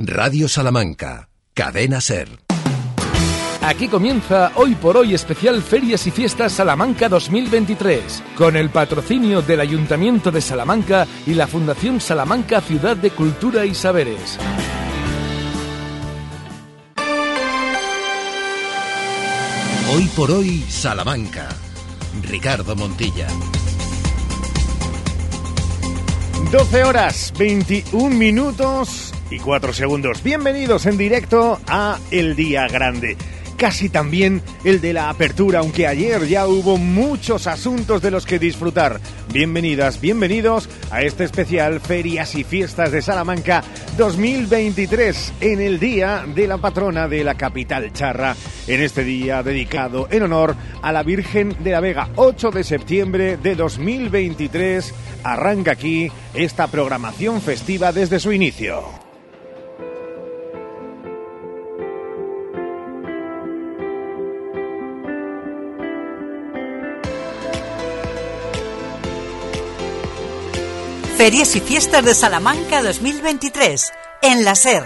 Radio Salamanca, Cadena Ser. Aquí comienza Hoy por Hoy especial Ferias y Fiestas Salamanca 2023, con el patrocinio del Ayuntamiento de Salamanca y la Fundación Salamanca Ciudad de Cultura y Saberes. Hoy por Hoy Salamanca. Ricardo Montilla. 12 horas, 21 minutos y 4 segundos. Bienvenidos en directo a El Día Grande. Casi también el de la apertura, aunque ayer ya hubo muchos asuntos de los que disfrutar. Bienvenidas, bienvenidos a este especial Ferias y Fiestas de Salamanca 2023 en el Día de la Patrona de la capital charra. En este día dedicado en honor a la Virgen de la Vega, 8 de septiembre de 2023, arranca aquí esta programación festiva desde su inicio. Ferias y Fiestas de Salamanca 2023, en la SER.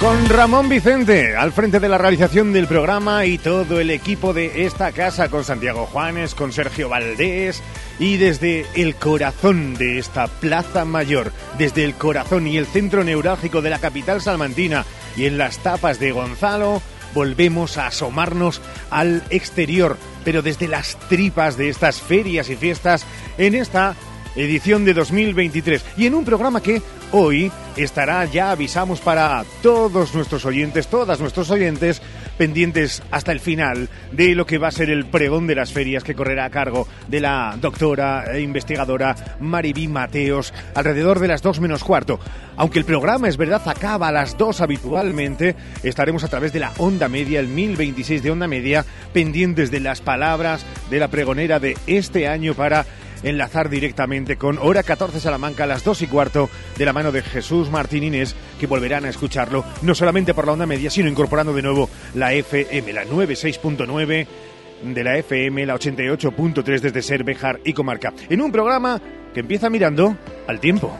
Con Ramón Vicente al frente de la realización del programa y todo el equipo de esta casa, con Santiago Juanes, con Sergio Valdés y desde el corazón de esta Plaza Mayor, desde el corazón y el centro neurálgico de la capital salmantina y en las tapas de Gonzalo, volvemos a asomarnos al exterior, pero desde las tripas de estas ferias y fiestas en esta edición de 2023. Y en un programa que hoy estará, ya avisamos para todos nuestros oyentes, todas nuestros oyentes, pendientes hasta el final de lo que va a ser el pregón de las ferias que correrá a cargo de la doctora e investigadora Maribí Mateos alrededor de las dos menos cuarto. Aunque el programa es verdad acaba a las dos habitualmente, estaremos a través de la onda media, el 1026 de onda media, pendientes de las palabras de la pregonera de este año para enlazar directamente con Hora 14 Salamanca a las 2 y cuarto de la mano de Jesús Martín Inés, que volverán a escucharlo no solamente por la onda media, sino incorporando de nuevo la FM, la 96.9 de la FM, la 88.3 desde Ser, Bejar y Comarca. En un programa que empieza mirando al tiempo.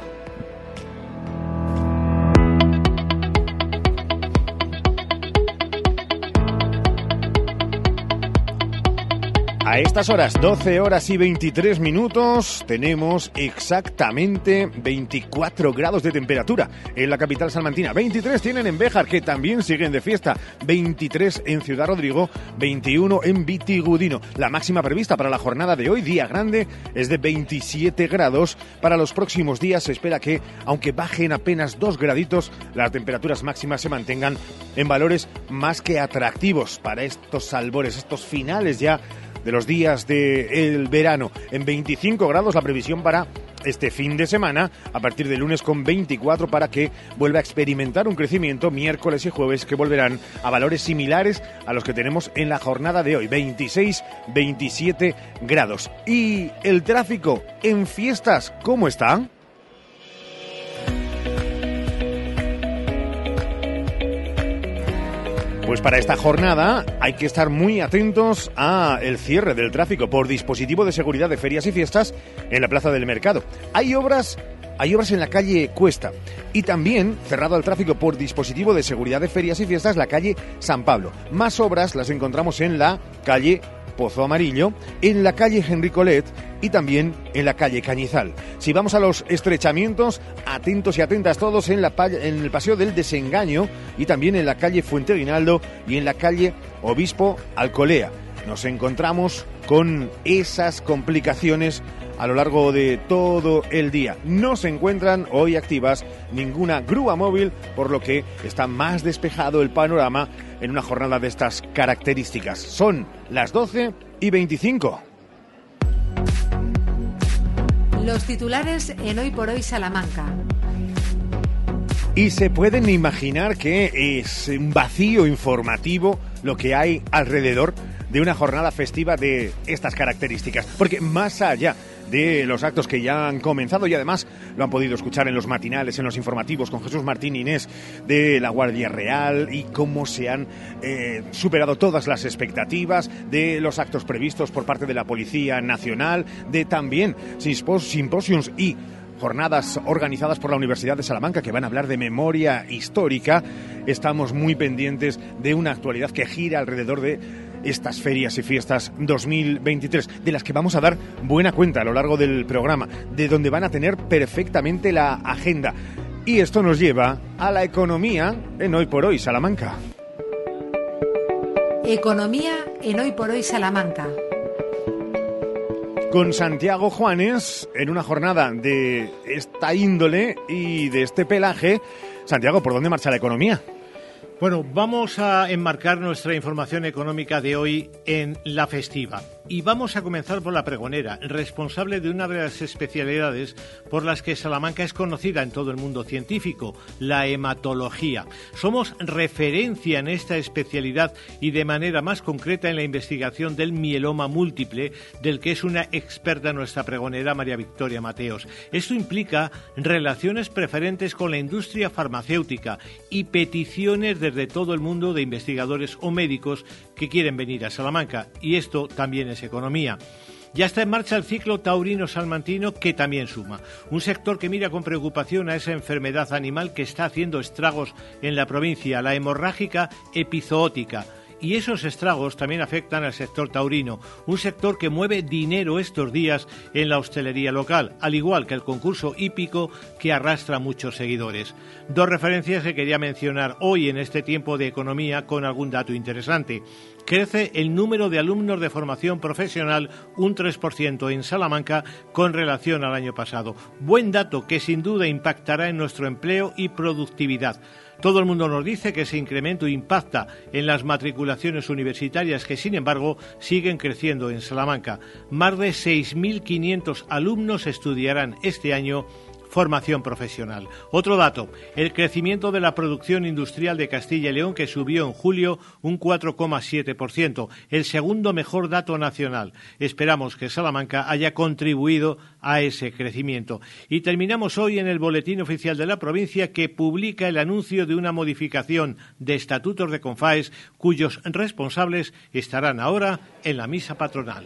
A estas horas, 12 horas y 23 minutos, tenemos exactamente 24 grados de temperatura en la capital salmantina. 23 tienen en Béjar, que también siguen de fiesta. 23 en Ciudad Rodrigo, 21 en Vitigudino. La máxima prevista para la jornada de hoy, día grande, es de 27 grados. Para los próximos días se espera que, aunque bajen apenas 2 graditos, las temperaturas máximas se mantengan en valores más que atractivos para estos albores, estos finales ya de los días del verano. En 25 grados la previsión para este fin de semana, a partir de lunes con 24 para que vuelva a experimentar un crecimiento miércoles y jueves que volverán a valores similares a los que tenemos en la jornada de hoy, 26, 27 grados. ¿Y el tráfico en fiestas cómo está? Pues para esta jornada hay que estar muy atentos a el cierre del tráfico por dispositivo de seguridad de ferias y fiestas en la Plaza del Mercado. Hay obras hay obras en la calle Cuesta y también cerrado al tráfico por dispositivo de seguridad de ferias y fiestas la calle San Pablo. Más obras las encontramos en la calle Pozo Amarillo, en la calle Henry Colet y también en la calle Cañizal. Si vamos a los estrechamientos, atentos y atentas todos en, la, en el Paseo del Desengaño y también en la calle Fuente Guinaldo y en la calle Obispo Alcolea. Nos encontramos con esas complicaciones a lo largo de todo el día. No se encuentran hoy activas ninguna grúa móvil, por lo que está más despejado el panorama en una jornada de estas características. Son las 12 y 25. Los titulares en Hoy por Hoy Salamanca. Y se pueden imaginar que es un vacío informativo lo que hay alrededor de una jornada festiva de estas características. Porque más allá de los actos que ya han comenzado y además lo han podido escuchar en los matinales, en los informativos con Jesús Martín Inés de la Guardia Real y cómo se han eh, superado todas las expectativas de los actos previstos por parte de la Policía Nacional, de también simposios y jornadas organizadas por la Universidad de Salamanca que van a hablar de memoria histórica. Estamos muy pendientes de una actualidad que gira alrededor de estas ferias y fiestas 2023, de las que vamos a dar buena cuenta a lo largo del programa, de donde van a tener perfectamente la agenda. Y esto nos lleva a la economía en Hoy por Hoy Salamanca. Economía en Hoy por Hoy Salamanca. Con Santiago Juanes en una jornada de esta índole y de este pelaje. Santiago, ¿por dónde marcha la economía? Bueno, vamos a enmarcar nuestra información económica de hoy en la festiva. Y vamos a comenzar por la pregonera, responsable de una de las especialidades por las que Salamanca es conocida en todo el mundo científico, la hematología. Somos referencia en esta especialidad y de manera más concreta en la investigación del mieloma múltiple, del que es una experta nuestra pregonera María Victoria Mateos. Esto implica relaciones preferentes con la industria farmacéutica y peticiones desde todo el mundo de investigadores o médicos que quieren venir a Salamanca. Y esto también es economía. Ya está en marcha el ciclo taurino-salmantino que también suma. Un sector que mira con preocupación a esa enfermedad animal que está haciendo estragos en la provincia, la hemorrágica epizoótica y esos estragos también afectan al sector taurino, un sector que mueve dinero estos días en la hostelería local, al igual que el concurso hípico que arrastra muchos seguidores. Dos referencias que quería mencionar hoy en este tiempo de economía con algún dato interesante crece el número de alumnos de formación profesional un 3% en Salamanca con relación al año pasado. Buen dato que sin duda impactará en nuestro empleo y productividad. Todo el mundo nos dice que ese incremento impacta en las matriculaciones universitarias que, sin embargo, siguen creciendo en Salamanca. Más de 6.500 alumnos estudiarán este año formación profesional. Otro dato, el crecimiento de la producción industrial de Castilla y León que subió en julio un 4,7%, el segundo mejor dato nacional. Esperamos que Salamanca haya contribuido a ese crecimiento. Y terminamos hoy en el Boletín Oficial de la provincia que publica el anuncio de una modificación de estatutos de Confaes cuyos responsables estarán ahora en la misa patronal.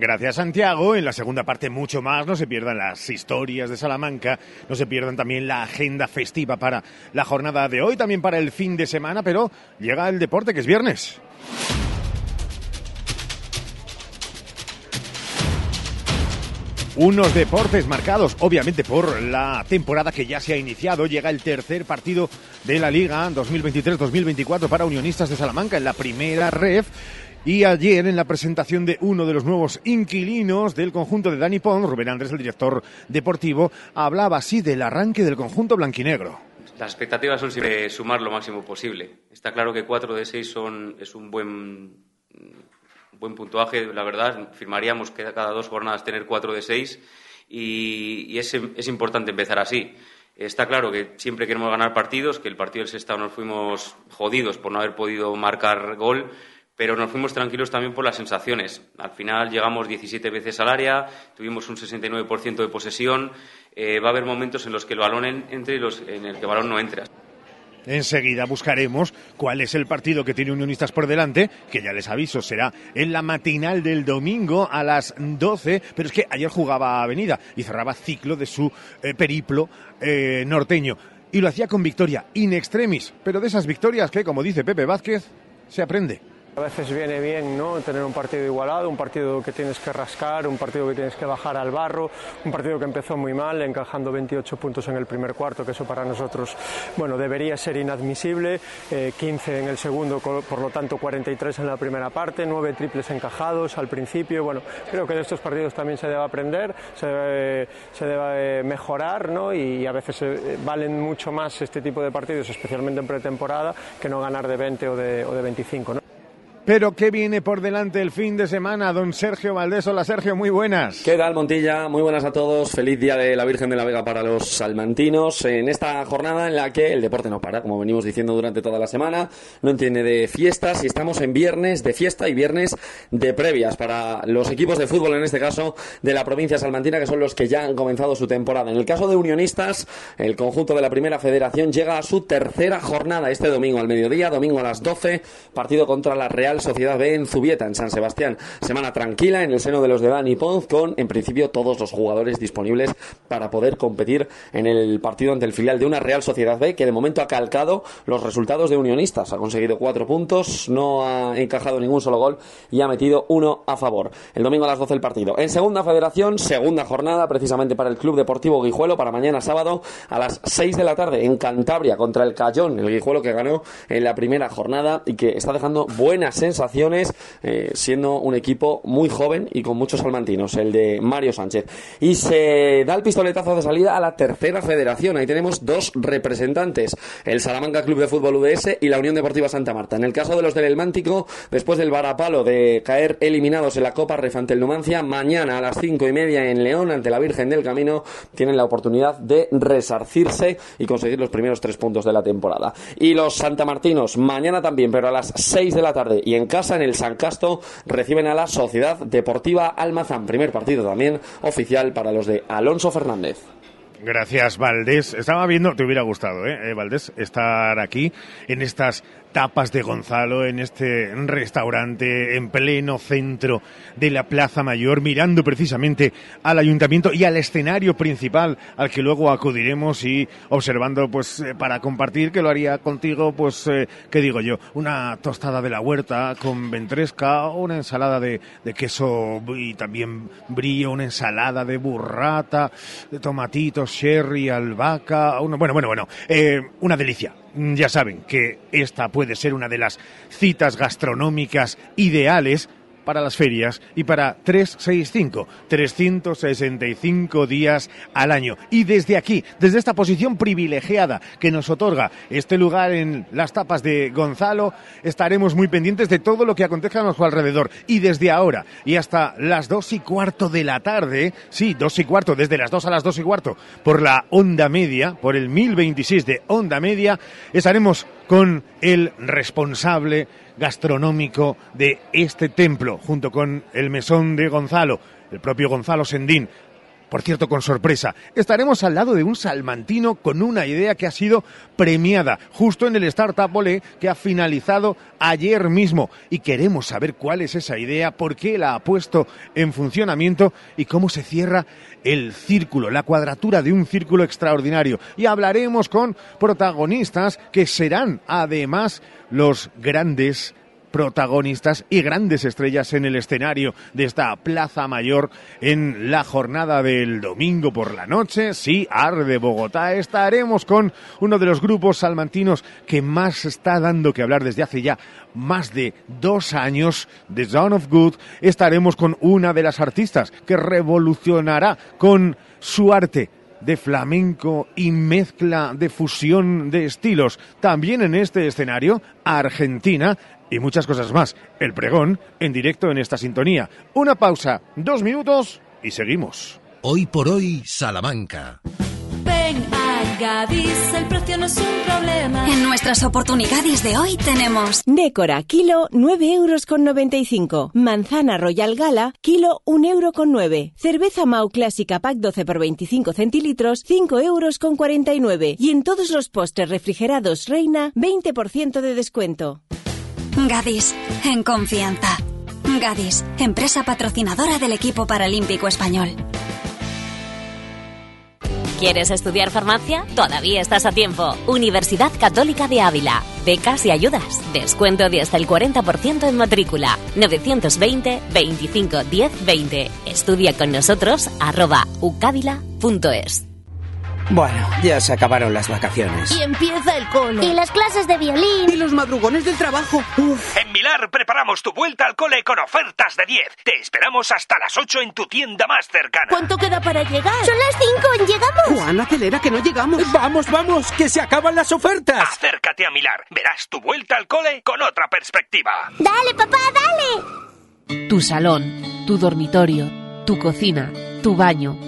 Gracias Santiago. En la segunda parte mucho más. No se pierdan las historias de Salamanca. No se pierdan también la agenda festiva para la jornada de hoy, también para el fin de semana. Pero llega el deporte que es viernes. Unos deportes marcados, obviamente, por la temporada que ya se ha iniciado. Llega el tercer partido de la Liga 2023-2024 para Unionistas de Salamanca en la primera ref. Y ayer, en la presentación de uno de los nuevos inquilinos del conjunto de Dani Pons, Rubén Andrés, el director deportivo, hablaba así del arranque del conjunto blanquinegro. Las expectativas son siempre sumar lo máximo posible. Está claro que 4 de 6 son, es un buen, buen puntuaje. La verdad, firmaríamos que cada dos jornadas tener 4 de 6 y, es, es importante empezar así. Está claro que siempre queremos ganar partidos, que el partido del Sestao nos fuimos jodidos por no haber podido marcar gol, pero nos fuimos tranquilos también por las sensaciones. Al final llegamos 17 veces al área, tuvimos un 69% de posesión. Eh, va a haber momentos en los que el balón entre y los en el que el balón no entra. Enseguida buscaremos cuál es el partido que tiene Unionistas por delante, que ya les aviso, será en la matinal del domingo a las 12, pero es que ayer jugaba Avenida y cerraba ciclo de su eh, periplo eh, norteño. Y lo hacía con victoria in extremis, pero de esas victorias que, como dice Pepe Vázquez, se aprende. A veces viene bien ¿no? tener un partido igualado, un partido que tienes que rascar, un partido que tienes que bajar al barro, un partido que empezó muy mal, encajando 28 puntos en el primer cuarto, que eso para nosotros bueno, debería ser inadmisible, 15 eh, en el segundo, por lo tanto 43 en la primera parte, 9 triples encajados al principio. Bueno, creo que de estos partidos también se debe aprender, se debe, se debe mejorar ¿no? y a veces eh, valen mucho más este tipo de partidos, especialmente en pretemporada, que no ganar de 20 o de, o de 25. ¿no? Pero ¿qué viene por delante el fin de semana? Don Sergio Valdés. Hola Sergio, muy buenas. ¿Qué tal Montilla? Muy buenas a todos. Feliz Día de la Virgen de la Vega para los salmantinos. En esta jornada en la que el deporte no para, como venimos diciendo durante toda la semana, no entiende de fiestas y estamos en viernes de fiesta y viernes de previas para los equipos de fútbol, en este caso de la provincia salmantina, que son los que ya han comenzado su temporada. En el caso de Unionistas, el conjunto de la Primera Federación llega a su tercera jornada este domingo al mediodía, domingo a las 12, partido contra la Real Real Sociedad B en Zubieta, en San Sebastián. Semana tranquila en el seno de los de Dani Ponz, con en principio todos los jugadores disponibles para poder competir en el partido ante el filial de una Real Sociedad B que de momento ha calcado los resultados de Unionistas. Ha conseguido cuatro puntos, no ha encajado ningún solo gol y ha metido uno a favor. El domingo a las 12 el partido. En segunda federación, segunda jornada precisamente para el Club Deportivo Guijuelo para mañana sábado a las 6 de la tarde en Cantabria contra el Cayón, el Guijuelo que ganó en la primera jornada y que está dejando buenas sensaciones eh, siendo un equipo muy joven y con muchos salmantinos, el de Mario Sánchez. Y se da el pistoletazo de salida a la tercera federación. Ahí tenemos dos representantes, el Salamanca Club de Fútbol UDS y la Unión Deportiva Santa Marta. En el caso de los del Elmántico, después del varapalo de caer eliminados en la Copa Refante el Numancia, mañana a las cinco y media en León, ante la Virgen del Camino, tienen la oportunidad de resarcirse y conseguir los primeros tres puntos de la temporada. Y los santamartinos, mañana también, pero a las seis de la tarde en casa, en el San Casto, reciben a la Sociedad Deportiva Almazán. Primer partido también oficial para los de Alonso Fernández. Gracias, Valdés. Estaba viendo, te hubiera gustado, ¿eh, Valdés, estar aquí en estas tapas de Gonzalo en este restaurante en pleno centro de la Plaza Mayor, mirando precisamente al ayuntamiento y al escenario principal al que luego acudiremos y observando, pues, eh, para compartir, que lo haría contigo, pues, eh, ¿qué digo yo? Una tostada de la huerta con ventresca, una ensalada de, de queso y también brillo, una ensalada de burrata, de tomatitos, sherry, albahaca, una, bueno, bueno, bueno, eh, una delicia ya saben que esta puede ser una de las citas gastronómicas ideales para las ferias y para 365, 365 días al año. Y desde aquí, desde esta posición privilegiada que nos otorga este lugar en las tapas de Gonzalo, estaremos muy pendientes de todo lo que acontezca a nuestro alrededor. Y desde ahora y hasta las dos y cuarto de la tarde, sí, dos y cuarto, desde las dos a las dos y cuarto, por la onda media, por el 1026 de onda media, estaremos con el responsable gastronómico de este templo, junto con el mesón de Gonzalo, el propio Gonzalo Sendín. Por cierto, con sorpresa, estaremos al lado de un salmantino con una idea que ha sido premiada justo en el Startup Olé que ha finalizado ayer mismo. Y queremos saber cuál es esa idea, por qué la ha puesto en funcionamiento y cómo se cierra el círculo, la cuadratura de un círculo extraordinario. Y hablaremos con protagonistas que serán además los grandes protagonistas y grandes estrellas en el escenario de esta Plaza Mayor en la jornada del domingo por la noche. Sí, Arde Bogotá. Estaremos con uno de los grupos salmantinos que más está dando que hablar desde hace ya más de dos años, The Zone of Good. Estaremos con una de las artistas que revolucionará con su arte de flamenco y mezcla de fusión de estilos. También en este escenario, Argentina y muchas cosas más. El pregón en directo en esta sintonía. Una pausa, dos minutos y seguimos. Hoy por hoy, Salamanca. Ven a Gadis, el precio no es un problema. En nuestras oportunidades de hoy tenemos Décora, kilo 9 euros con 95. Manzana Royal Gala, kilo 1 euro con 9. Cerveza Mau Clásica Pack 12 por 25 centilitros, 5 euros con 49. Y en todos los postres refrigerados Reina, 20% de descuento. Gadis, en confianza. Gadis, empresa patrocinadora del equipo paralímpico español. ¿Quieres estudiar farmacia? Todavía estás a tiempo. Universidad Católica de Ávila. Becas y ayudas. Descuento de hasta el 40% en matrícula. 920 25 10 20. Estudia con nosotros arroba. Bueno, ya se acabaron las vacaciones. Y empieza el cole. Y las clases de violín. Y los madrugones del trabajo. Uf. En Milar preparamos tu vuelta al cole con ofertas de 10. Te esperamos hasta las 8 en tu tienda más cercana. ¿Cuánto queda para llegar? Son las 5, ¿llegamos? Juan, acelera que no llegamos. Vamos, vamos, que se acaban las ofertas. Acércate a Milar. Verás tu vuelta al cole con otra perspectiva. Dale, papá, dale. Tu salón, tu dormitorio, tu cocina, tu baño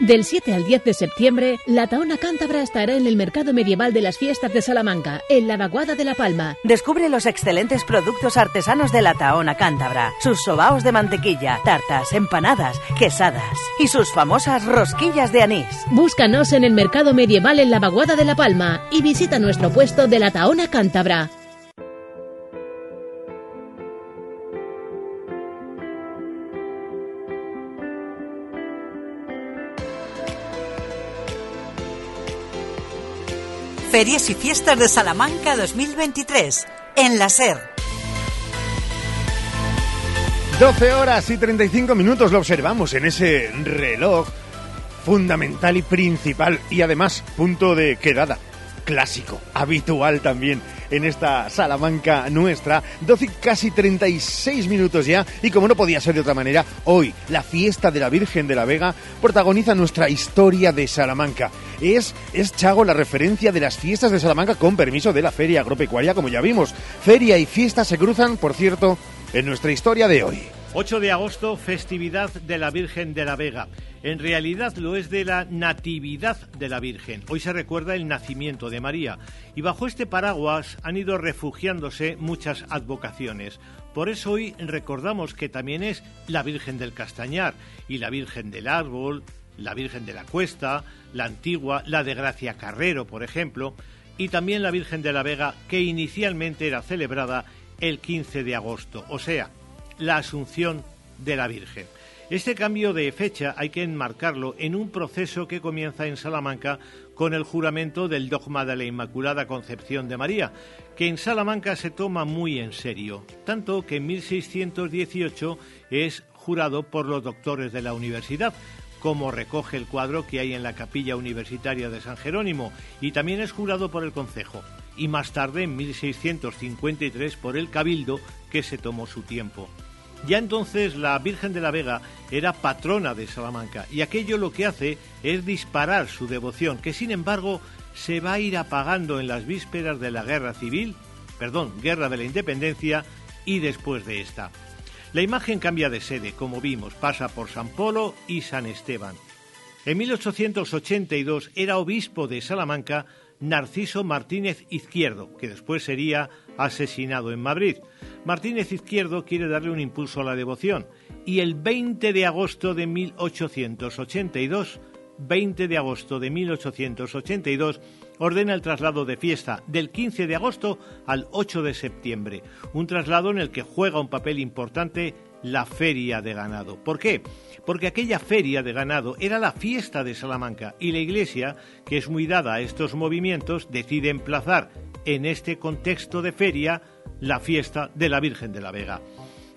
Del 7 al 10 de septiembre, la Taona Cántabra estará en el Mercado Medieval de las Fiestas de Salamanca, en la Vaguada de la Palma. Descubre los excelentes productos artesanos de la Taona Cántabra, sus sobaos de mantequilla, tartas, empanadas, quesadas y sus famosas rosquillas de anís. Búscanos en el Mercado Medieval en la Vaguada de la Palma y visita nuestro puesto de la Taona Cántabra. Ferias y Fiestas de Salamanca 2023 en la SER. 12 horas y 35 minutos lo observamos en ese reloj fundamental y principal y además punto de quedada clásico, habitual también en esta Salamanca nuestra. 12 casi 36 minutos ya y como no podía ser de otra manera, hoy la fiesta de la Virgen de la Vega protagoniza nuestra historia de Salamanca. Es, es Chago la referencia de las fiestas de Salamanca con permiso de la Feria Agropecuaria, como ya vimos. Feria y fiesta se cruzan, por cierto, en nuestra historia de hoy. 8 de agosto, festividad de la Virgen de la Vega. En realidad lo es de la Natividad de la Virgen. Hoy se recuerda el nacimiento de María y bajo este paraguas han ido refugiándose muchas advocaciones. Por eso hoy recordamos que también es la Virgen del Castañar y la Virgen del Árbol, la Virgen de la Cuesta, la antigua, la de Gracia Carrero, por ejemplo, y también la Virgen de la Vega que inicialmente era celebrada el 15 de agosto, o sea, la Asunción de la Virgen. Este cambio de fecha hay que enmarcarlo en un proceso que comienza en Salamanca con el juramento del dogma de la Inmaculada Concepción de María, que en Salamanca se toma muy en serio, tanto que en 1618 es jurado por los doctores de la universidad, como recoge el cuadro que hay en la capilla universitaria de San Jerónimo, y también es jurado por el Concejo, y más tarde, en 1653, por el Cabildo, que se tomó su tiempo. Ya entonces la Virgen de la Vega era patrona de Salamanca y aquello lo que hace es disparar su devoción, que sin embargo se va a ir apagando en las vísperas de la Guerra Civil, perdón, Guerra de la Independencia y después de esta. La imagen cambia de sede, como vimos, pasa por San Polo y San Esteban. En 1882 era obispo de Salamanca Narciso Martínez Izquierdo, que después sería asesinado en Madrid. Martínez Izquierdo quiere darle un impulso a la devoción y el 20 de agosto de 1882, 20 de agosto de 1882, ordena el traslado de fiesta del 15 de agosto al 8 de septiembre, un traslado en el que juega un papel importante la feria de ganado. ¿Por qué? Porque aquella feria de ganado era la fiesta de Salamanca y la Iglesia, que es muy dada a estos movimientos, decide emplazar en este contexto de feria la fiesta de la Virgen de la Vega.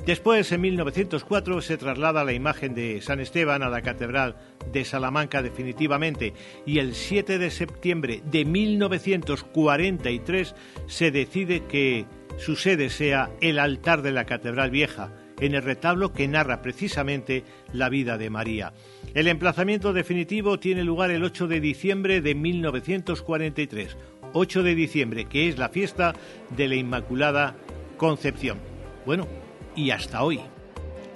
Después, en 1904, se traslada la imagen de San Esteban a la Catedral de Salamanca definitivamente y el 7 de septiembre de 1943 se decide que su sede sea el altar de la Catedral Vieja, en el retablo que narra precisamente la vida de María. El emplazamiento definitivo tiene lugar el 8 de diciembre de 1943, 8 de diciembre, que es la fiesta de la Inmaculada Concepción. Bueno, y hasta hoy.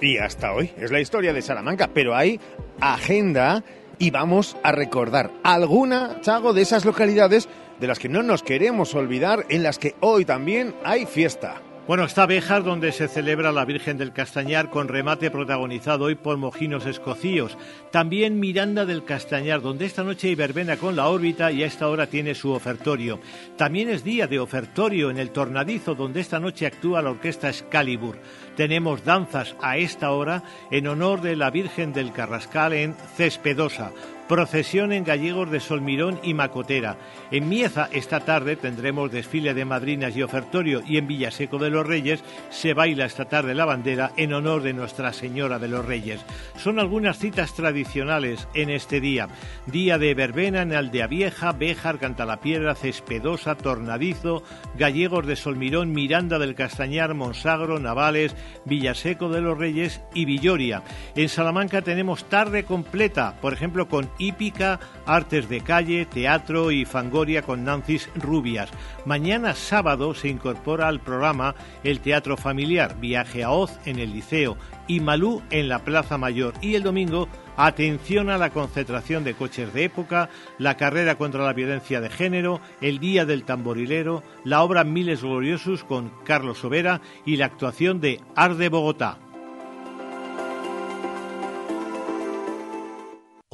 Y hasta hoy. Es la historia de Salamanca, pero hay agenda y vamos a recordar alguna, Chago, de esas localidades de las que no nos queremos olvidar, en las que hoy también hay fiesta. Bueno, está Béjar, donde se celebra la Virgen del Castañar, con remate protagonizado hoy por mojinos escocíos. También Miranda del Castañar, donde esta noche hay verbena con la órbita y a esta hora tiene su ofertorio. También es día de ofertorio en el Tornadizo, donde esta noche actúa la orquesta Excalibur. Tenemos danzas a esta hora en honor de la Virgen del Carrascal en Cespedosa procesión en Gallegos de Solmirón y Macotera. En Mieza esta tarde tendremos desfile de madrinas y ofertorio y en Villaseco de los Reyes se baila esta tarde la bandera en honor de Nuestra Señora de los Reyes. Son algunas citas tradicionales en este día. Día de verbena en Aldea Vieja, Béjar, Cantalapiedra, Cespedosa, Tornadizo, Gallegos de Solmirón, Miranda del Castañar, Monsagro, Navales, Villaseco de los Reyes y Villoria. En Salamanca tenemos tarde completa, por ejemplo con hípica, artes de calle, teatro y fangoria con Nancis Rubias. Mañana sábado se incorpora al programa el teatro familiar, viaje a Oz en el liceo y Malú en la Plaza Mayor. Y el domingo Atención a la concentración de coches de época, la carrera contra la violencia de género, el Día del Tamborilero, la obra Miles Gloriosos con Carlos Sobera y la actuación de Arde Bogotá.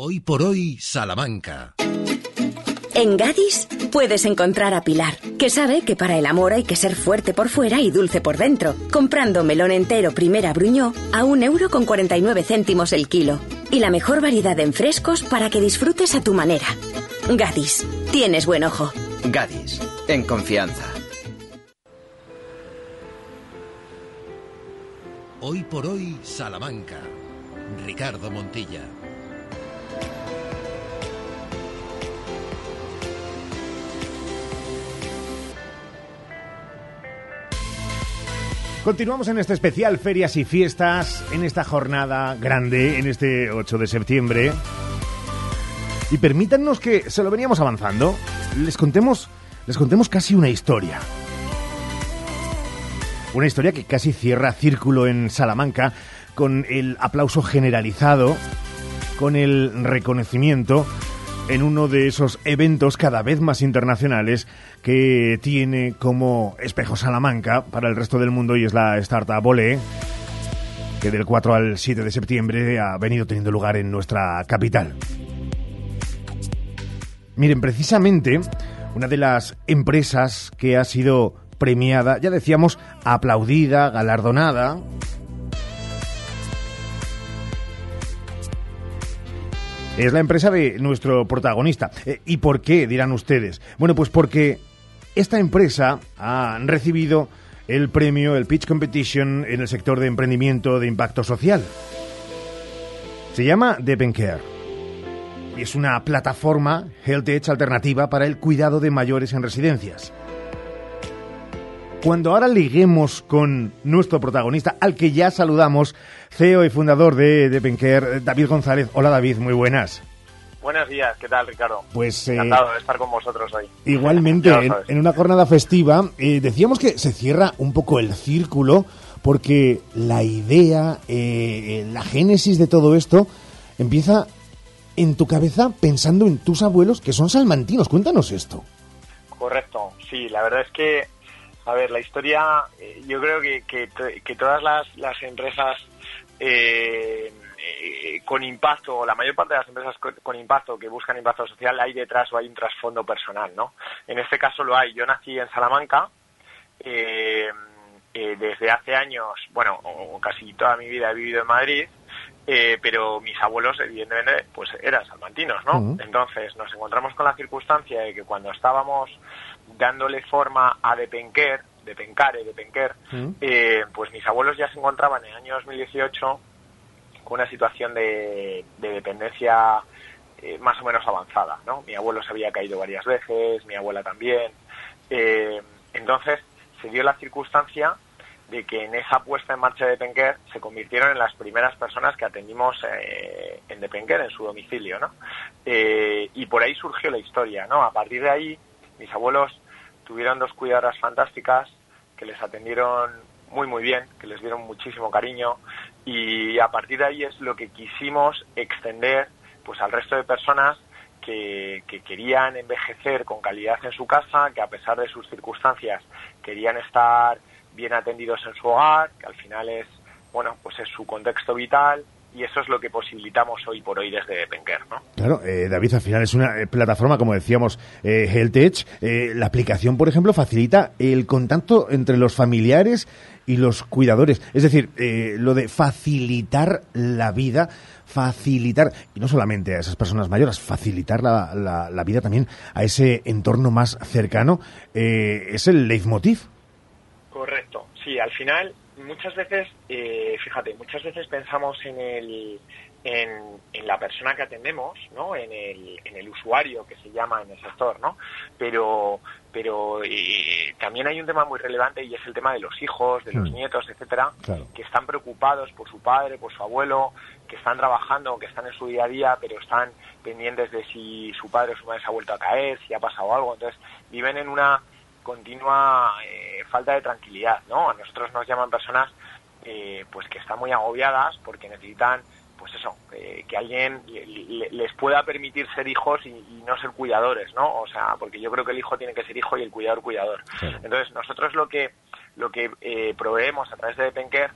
Hoy por hoy, Salamanca. En Gadis puedes encontrar a Pilar, que sabe que para el amor hay que ser fuerte por fuera y dulce por dentro, comprando melón entero primera bruñó a un euro con 49 céntimos el kilo. Y la mejor variedad en frescos para que disfrutes a tu manera. Gadis, tienes buen ojo. Gadis, en confianza. Hoy por hoy, Salamanca. Ricardo Montilla. Continuamos en este especial Ferias y Fiestas, en esta jornada grande, en este 8 de septiembre. Y permítanos que se lo veníamos avanzando, les contemos, les contemos casi una historia. Una historia que casi cierra círculo en Salamanca con el aplauso generalizado, con el reconocimiento en uno de esos eventos cada vez más internacionales que tiene como espejo Salamanca para el resto del mundo y es la Startup Volé, que del 4 al 7 de septiembre ha venido teniendo lugar en nuestra capital. Miren, precisamente una de las empresas que ha sido premiada, ya decíamos, aplaudida, galardonada, es la empresa de nuestro protagonista. Eh, ¿Y por qué? dirán ustedes. Bueno, pues porque esta empresa ha recibido el premio, el Pitch Competition en el sector de emprendimiento de impacto social. Se llama Depencare y es una plataforma Health alternativa para el cuidado de mayores en residencias. Cuando ahora liguemos con nuestro protagonista, al que ya saludamos, CEO y fundador de Depencare, David González. Hola David, muy buenas. Buenos días, ¿qué tal Ricardo? Pues eh, encantado de estar con vosotros hoy. Igualmente, en, una jornada festiva, eh, decíamos que se cierra un poco el círculo porque la idea, eh, la génesis de todo esto empieza en tu cabeza pensando en tus abuelos que son salmantinos. Cuéntanos esto. Correcto, sí, la verdad es que a ver, la historia, eh, yo creo que, que, todas las, las empresas eh, eh, con impacto, la mayor parte de las empresas con, impacto que buscan impacto social, hay detrás o hay un trasfondo personal, ¿no? En este caso lo hay. Yo nací en Salamanca, desde hace años, bueno, o casi toda mi vida he vivido en Madrid, pero mis abuelos evidentemente pues eran salmantinos, ¿no? Entonces nos encontramos con la circunstancia de que cuando estábamos dándole forma a Depenquer, Depencare, Depenquer, mm. eh, pues mis abuelos ya se encontraban en el año 2018 con una situación de, dependencia eh, más o menos avanzada, ¿no? Mi abuelo se había caído varias veces, mi abuela también. Eh, entonces se dio la circunstancia de que en esa puesta en marcha de Depenquer se convirtieron en las primeras personas que atendimos en Depenquer, en su domicilio, ¿no? y por ahí surgió la historia, ¿no? A partir de ahí, mis abuelos tuvieron dos cuidadoras fantásticas que les atendieron muy muy bien, que les dieron muchísimo cariño y a partir de ahí es lo que quisimos extender pues al resto de personas que, que, querían envejecer con calidad en su casa, que a pesar de sus circunstancias querían estar bien atendidos en su hogar, que al final es bueno pues es su contexto vital y eso es lo que posibilitamos hoy por hoy desde Penker, ¿no? Claro, eh, David, al final es una eh, plataforma, como decíamos, eh, HealthEdge. Eh, la aplicación, por ejemplo, facilita el contacto entre los familiares y los cuidadores. Es decir, lo de facilitar la vida, facilitar, y no solamente a esas personas mayores, facilitar la, la, la vida también a ese entorno más cercano, es el leitmotiv. Correcto, sí, al final muchas veces, eh, fíjate, muchas veces pensamos en el, en, la persona que atendemos, ¿no? En el, en el usuario que se llama en el sector, ¿no? Pero, pero eh, también hay un tema muy relevante y es el tema de los hijos, de los mm. nietos, etcétera, que están preocupados por su padre, por su abuelo, que están trabajando, que están en su día a día, pero están pendientes de si su padre o su madre se ha vuelto a caer, si ha pasado algo. Entonces, viven en una continua eh, falta de tranquilidad, ¿no? A nosotros nos llaman personas eh, pues que están muy agobiadas porque necesitan pues eso, eh, que alguien les pueda permitir ser hijos y, no ser cuidadores, ¿no? O sea, porque yo creo que el hijo tiene que ser hijo y el cuidador cuidador. Entonces, nosotros lo que lo que eh, proveemos a través de Penker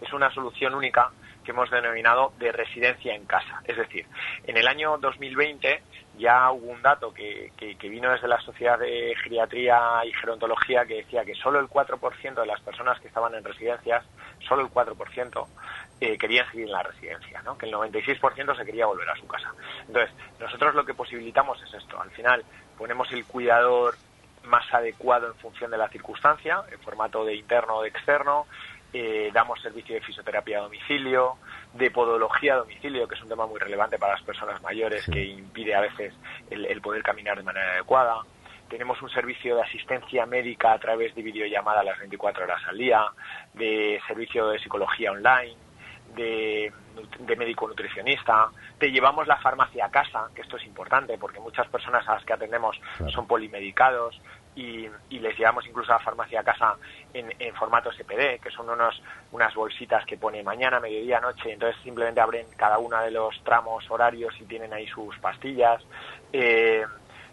es una solución única que hemos denominado de residencia en casa. Es decir, en el año 2020 ya hubo un dato que, que, vino desde la Sociedad de Geriatría y Gerontología que decía que solo el 4% de las personas que estaban en residencias, solo el 4%, eh, querían seguir en la residencia, ¿no? que el 96% se quería volver a su casa. Entonces, nosotros lo que posibilitamos es esto. Al final, ponemos el cuidador más adecuado en función de la circunstancia, en formato de interno o de externo, eh, damos servicio de fisioterapia a domicilio, de podología a domicilio, que es un tema muy relevante para las personas mayores que impide a veces el, poder caminar de manera adecuada. Tenemos un servicio de asistencia médica a través de videollamada las 24 horas al día, de servicio de psicología online, de, médico nutricionista, te llevamos la farmacia a casa, que esto es importante porque muchas personas a las que atendemos son polimedicados, y, les llevamos incluso a la farmacia a casa en, formato SPD, que son unos, unas bolsitas que pone mañana, mediodía, noche, entonces simplemente abren cada uno de los tramos horarios y tienen ahí sus pastillas. Eh,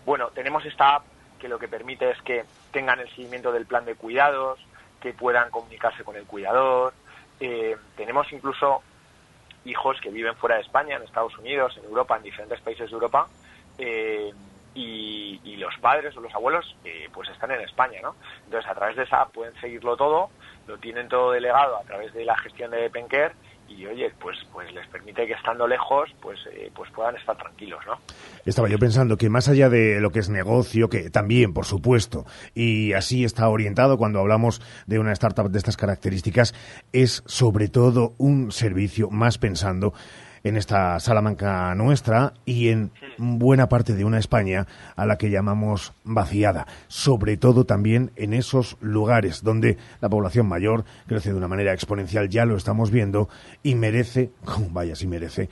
bueno, tenemos esta app que lo que permite es que tengan el seguimiento del plan de cuidados, que puedan comunicarse con el cuidador. Eh, tenemos incluso hijos que viven fuera de España, en Estados Unidos, en Europa, en diferentes países de Europa, eh, y, los padres o los abuelos eh, pues están en España, ¿no? Entonces a través de esa pueden seguirlo todo, lo tienen todo delegado a través de la gestión de Penker y oye, pues pues les permite que estando lejos pues eh, pues puedan estar tranquilos, ¿no? Estaba yo pensando que más allá de lo que es negocio, que también, por supuesto, y así está orientado cuando hablamos de una startup de estas características, es sobre todo un servicio más pensando en esta Salamanca nuestra y en buena parte de una España a la que llamamos vaciada, sobre todo también en esos lugares donde la población mayor crece de una manera exponencial, ya lo estamos viendo, y merece, vaya si merece,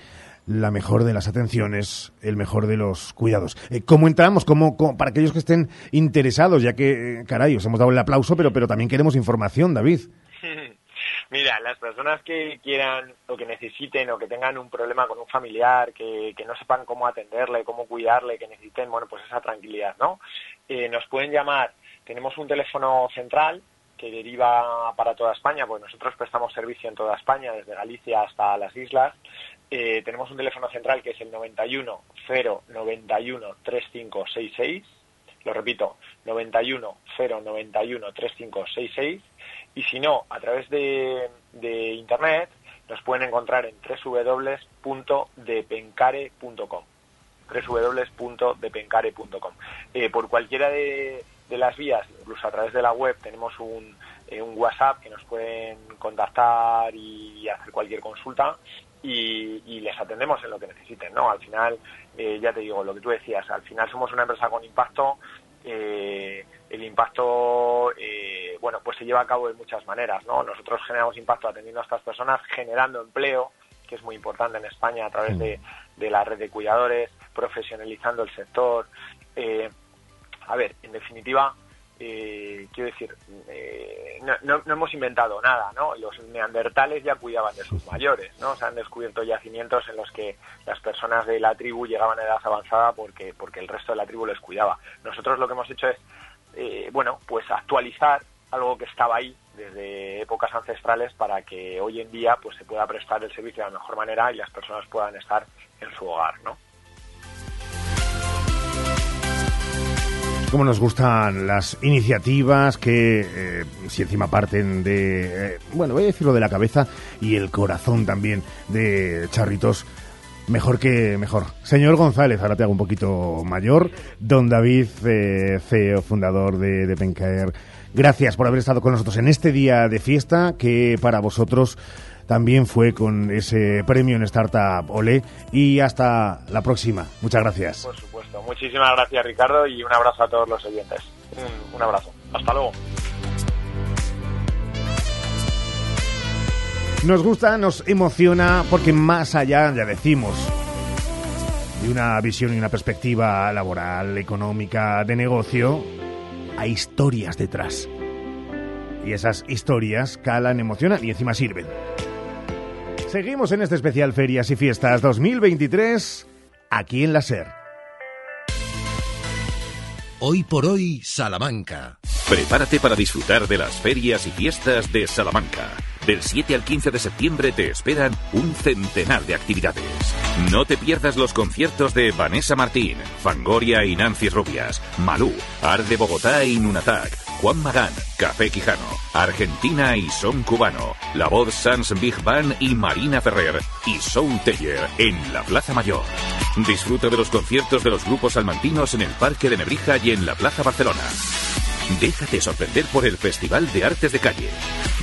la mejor de las atenciones, el mejor de los cuidados. Eh, ¿Cómo entramos? ¿Cómo, para aquellos que estén interesados, ya que, eh, caray, os hemos dado el aplauso, pero, pero también queremos información, David. Mira, las personas que quieran o que necesiten o que tengan un problema con un familiar, que, no sepan cómo atenderle, cómo cuidarle, que necesiten, bueno, pues esa tranquilidad, ¿no? Eh, nos pueden llamar, tenemos un teléfono central que deriva para toda España, pues nosotros prestamos servicio en toda España, desde Galicia hasta las islas. Eh, tenemos un teléfono central que es el 91 091 3566. Lo repito, 91 091 3566 y si no, a través de, Internet nos pueden encontrar en www.depencare.com www.depencare.com eh, Por cualquiera de, las vías, incluso a través de la web, tenemos un, eh, un WhatsApp que nos pueden contactar y hacer cualquier consulta y, les atendemos en lo que necesiten, ¿no? Al final, eh, ya te digo, lo que tú decías, al final somos una empresa con impacto eh, el impacto eh, bueno pues se lleva a cabo de muchas maneras no nosotros generamos impacto atendiendo a estas personas generando empleo que es muy importante en España a través de, la red de cuidadores profesionalizando el sector eh, a ver en definitiva eh, quiero decir, eh, no, hemos inventado nada, ¿no? Los neandertales ya cuidaban de sus mayores, ¿no? Se han descubierto yacimientos en los que las personas de la tribu llegaban a edad avanzada porque, porque el resto de la tribu les cuidaba. Nosotros lo que hemos hecho es, eh, bueno, pues actualizar algo que estaba ahí desde épocas ancestrales para que hoy en día pues se pueda prestar el servicio de la mejor manera y las personas puedan estar en su hogar, ¿no? Cómo nos gustan las iniciativas que, eh, si encima parten de, eh, bueno, voy a decirlo de la cabeza y el corazón también de Charritos, mejor que mejor. Señor González, ahora te hago un poquito mayor. Don David, eh, CEO, fundador de, de Pencaer, gracias por haber estado con nosotros en este día de fiesta que para vosotros también fue con ese premio en Startup Olé. Y hasta la próxima. Muchas gracias. Por supuesto. Muchísimas gracias, Ricardo, y un abrazo a todos los oyentes. Un, abrazo. Hasta luego. Nos gusta, nos emociona, porque más allá, ya decimos, de una visión y una perspectiva laboral, económica, de negocio, hay historias detrás. Y esas historias calan, emocionan y encima sirven. Seguimos en este especial Ferias y Fiestas 2023 aquí en la SER. Hoy por hoy, Salamanca. Prepárate para disfrutar de las ferias y fiestas de Salamanca. Del 7 al 15 de septiembre te esperan un centenar de actividades. No te pierdas los conciertos de Vanessa Martín, Fangoria y Nancy Rubias, Malú, Ar de Bogotá y Nunatak, Juan Magán, Café Quijano, Argentina y Son Cubano, La Voz Sans Big Band y Marina Ferrer y Sound Teller en la Plaza Mayor. Disfruta de los conciertos de los grupos salmantinos en el Parque de Nebrija y en la Plaza Barcelona. Déjate sorprender por el Festival de Artes de Calle.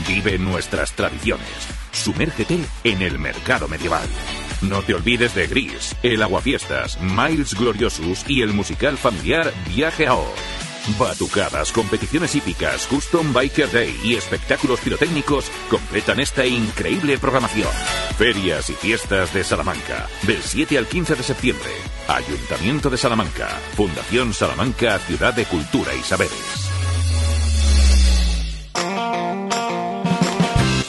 Vive nuestras tradiciones. Sumérgete en el mercado medieval. No te olvides de Gris, el Aguafiestas, Miles Gloriosus y el musical familiar Viaje a Oz. Batucadas, competiciones hípicas, Custom Biker Day y espectáculos pirotécnicos completan esta increíble programación. Ferias y fiestas de Salamanca, del 7 al 15 de septiembre. Ayuntamiento de Salamanca, Fundación Salamanca, Ciudad de Cultura y Saberes.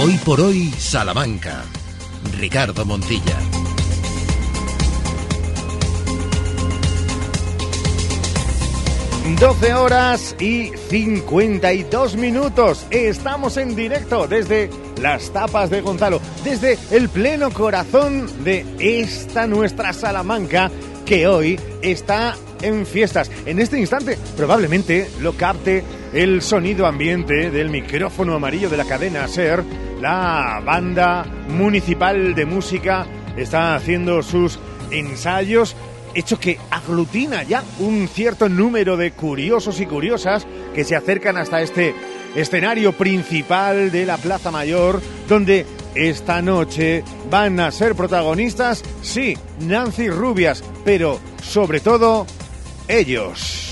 Hoy por hoy, Salamanca. Ricardo Montilla. ...12 horas y 52 minutos. Estamos en directo desde las tapas de Gonzalo, desde el pleno corazón de esta nuestra Salamanca, que hoy está en fiestas. En este instante probablemente lo capte el sonido ambiente del micrófono amarillo de la cadena SER. La banda municipal de música está haciendo sus ensayos, hecho que aglutina ya un cierto número de curiosos y curiosas que se acercan hasta este escenario principal de la Plaza Mayor, donde esta noche van a ser protagonistas, sí, Nancy Rubias, pero sobre todo ellos.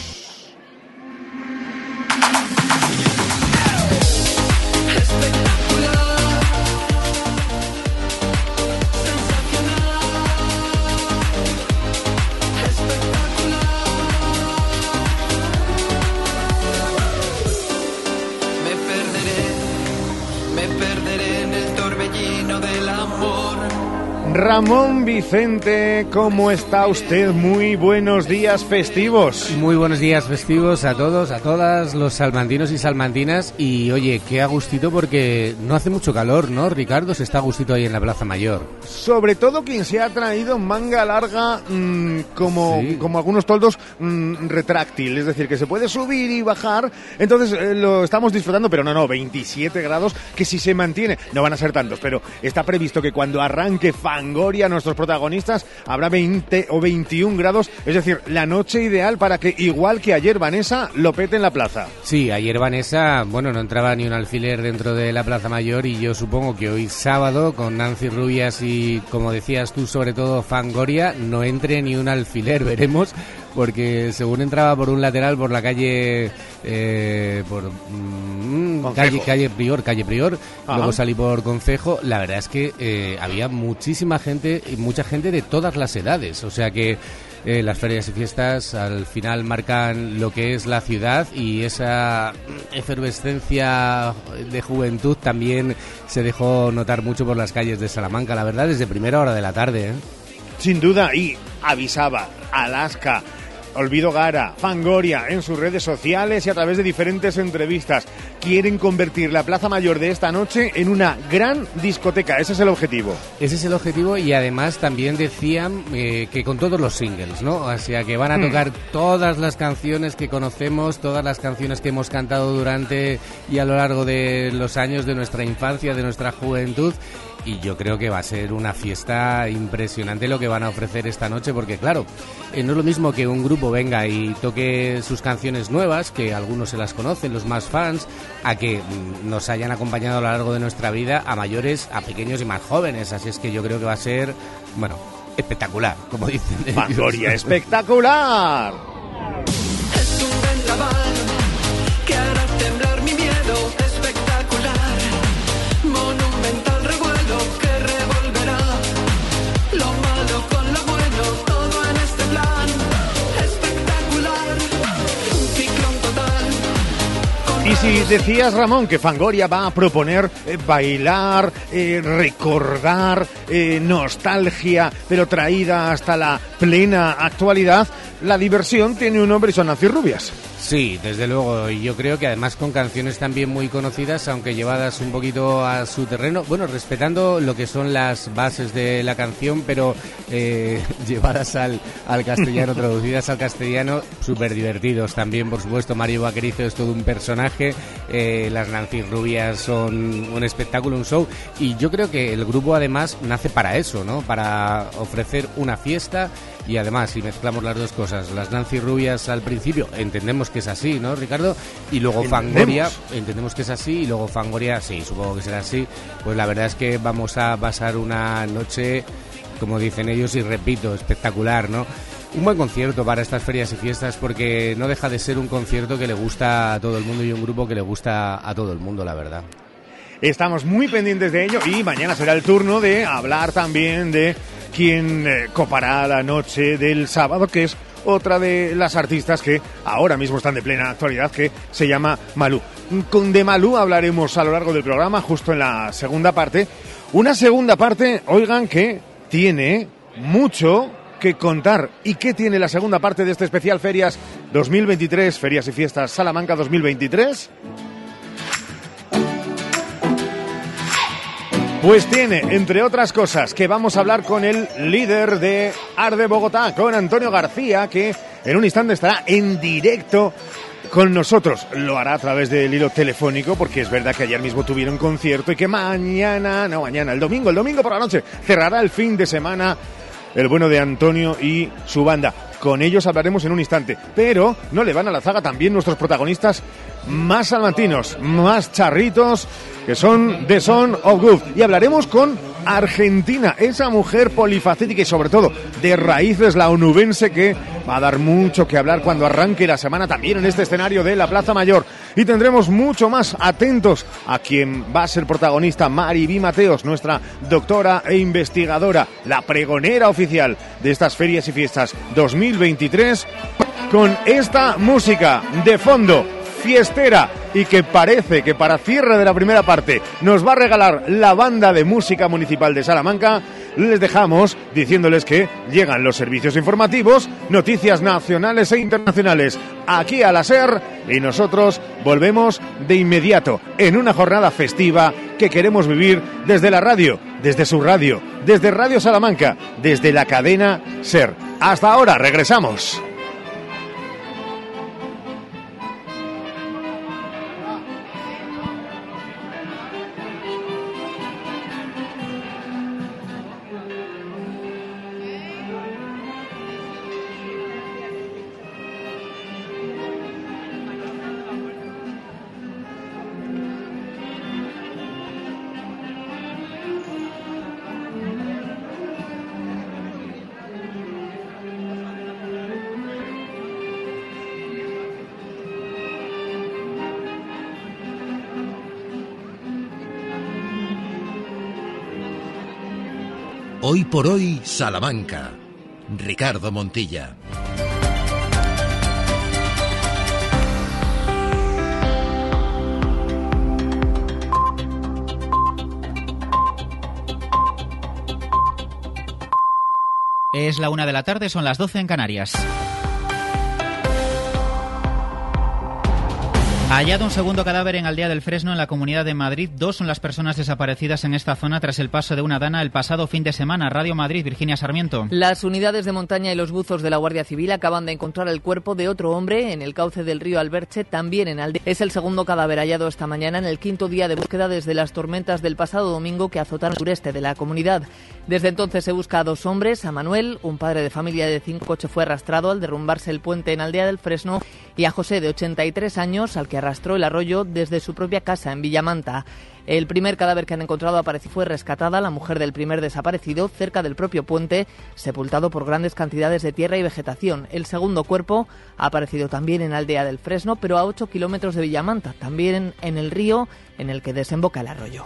Ramón Vicente, ¿cómo está usted? Muy buenos días festivos. Muy buenos días festivos a todos, a todas los salmantinos y salmantinas. Y oye, qué a gustito porque no hace mucho calor, ¿no? Ricardo se está a gustito ahí en la Plaza Mayor. Sobre todo quien se ha traído manga larga mm, como, como algunos toldos mm, retráctil, es decir, que se puede subir y bajar. Entonces eh, lo estamos disfrutando, pero no, no, 27 grados, que si se mantiene, no van a ser tantos, pero está previsto que cuando arranque Fangoria, nuestros protagonistas, habrá 20 o 21 grados, es decir, la noche ideal para que, igual que ayer Vanessa, lo pete en la plaza. Sí, ayer Vanessa, bueno, no entraba ni un alfiler dentro de la Plaza Mayor y yo supongo que hoy sábado, con Nancy Rubias y, como decías tú, sobre todo Fangoria, no entre ni un alfiler, veremos, porque según entraba por un lateral por la calle, eh, por mm, calle, calle Prior, calle Prior, Ajá. luego salí por Concejo, la verdad es que eh, había muchísima gente y mucha gente de todas las edades, o sea que eh, las ferias y fiestas al final marcan lo que es la ciudad y esa efervescencia de juventud también se dejó notar mucho por las calles de Salamanca, la verdad, desde primera hora de la tarde. ¿eh? Sin duda, y avisaba Alaska. Olvido Gara, Fangoria en sus redes sociales y a través de diferentes entrevistas quieren convertir la Plaza Mayor de esta noche en una gran discoteca. Ese es el objetivo. Ese es el objetivo y además también decían eh, que con todos los singles, ¿no? O sea, que van a Hmm. tocar todas las canciones que conocemos, todas las canciones que hemos cantado durante y a lo largo de los años de nuestra infancia, de nuestra juventud. Y yo creo que va a ser una fiesta impresionante lo que van a ofrecer esta noche, porque claro, eh, no es lo mismo que un grupo venga y toque sus canciones nuevas, que algunos se las conocen, los más fans, a que mm, nos hayan acompañado a lo largo de nuestra vida a mayores, a pequeños y más jóvenes. Así es que yo creo que va a ser, bueno, espectacular, como dicen. ellos. Espectacular. Si decías, Ramón, que Fangoria va a proponer eh, bailar, eh, recordar, eh, nostalgia, pero traída hasta la plena actualidad, la diversión tiene un nombre y son Rubias. Sí, desde luego. Y yo creo que además con canciones también muy conocidas, aunque llevadas un poquito a su terreno, bueno, respetando lo que son las bases de la canción, pero eh, llevadas al, al castellano, traducidas al castellano, súper divertidos también, por supuesto. Mario Vaquerizo es todo un personaje, eh, las Nancy Rubias son un espectáculo, un show, y yo creo que el grupo además nace para eso, ¿no? Para ofrecer una fiesta y además, si mezclamos las dos cosas, las Nancy Rubias al principio, entendemos que es así, ¿no, Ricardo? Y luego Entendemos. Fangoria, entendemos que es así, y luego Fangoria, sí, supongo que será así. Pues la verdad es que vamos a pasar una noche, como dicen ellos, y repito, espectacular, ¿no? Un buen concierto para estas ferias y fiestas porque no deja de ser un concierto que le gusta a todo el mundo y un grupo que le gusta a todo el mundo, la verdad. Estamos muy pendientes de ello y mañana será el turno de hablar también de quién eh, copará la noche del sábado, que es otra de las artistas que ahora mismo están de plena actualidad, que se llama Malú. Con de Malú hablaremos a lo largo del programa, justo en la segunda parte. Una segunda parte, oigan, que tiene mucho que contar. ¿Y qué tiene la segunda parte de este especial Ferias 2023, Ferias y Fiestas Salamanca 2023? Pues tiene, entre otras cosas, que vamos a hablar con el líder de Arde Bogotá, con Antonio García, que en un instante estará en directo con nosotros. Lo hará a través del hilo telefónico, porque es verdad que ayer mismo tuvieron concierto y que mañana, no mañana, el domingo, el domingo por la noche, cerrará el fin de semana el bueno de Antonio y su banda. Con ellos hablaremos en un instante, pero no le van a la zaga también nuestros protagonistas más salmantinos, más charritos, que son The Son of Good. Y hablaremos con Argentina, esa mujer polifacética y sobre todo de raíces la onubense que va a dar mucho que hablar cuando arranque la semana también en este escenario de la Plaza Mayor. Y tendremos mucho más atentos a quien va a ser protagonista, Mari B. Mateos, nuestra doctora e investigadora, la pregonera oficial de estas ferias y fiestas 2023, con esta música de fondo fiestera y que parece que para cierre de la primera parte nos va a regalar la banda de música municipal de Salamanca, les dejamos diciéndoles que llegan los servicios informativos, noticias nacionales e internacionales aquí a la SER y nosotros volvemos de inmediato en una jornada festiva que queremos vivir desde la radio, desde su radio, desde Radio Salamanca, desde la cadena SER. Hasta ahora, regresamos. Por hoy, Salamanca. Ricardo Montilla. Es la una de la tarde, son las 12 en Canarias. Hallado un segundo cadáver en Aldea del Fresno, en la Comunidad de Madrid. Dos son las personas desaparecidas en esta zona tras el paso de una dana el pasado fin de semana. Radio Madrid, Virginia Sarmiento. Las unidades de montaña y los buzos de la Guardia Civil acaban de encontrar el cuerpo de otro hombre en el cauce del río Alberche, también en Aldea. Es el segundo cadáver hallado esta mañana en el quinto día de búsqueda desde las tormentas del pasado domingo que azotaron el sureste de la comunidad. Desde entonces se busca a dos hombres. A Manuel, un padre de familia de cinco coches, fue arrastrado al derrumbarse el puente en Aldea del Fresno, y a José, de 83 años, al que arrastró el arroyo desde su propia casa en Villamanta. El primer cadáver que han encontrado apareció fue rescatada la mujer del primer desaparecido cerca del propio puente, sepultado por grandes cantidades de tierra y vegetación. El segundo cuerpo ha aparecido también en Aldea del Fresno, pero a 8 kilómetros de Villamanta, también en el río en el que desemboca el arroyo.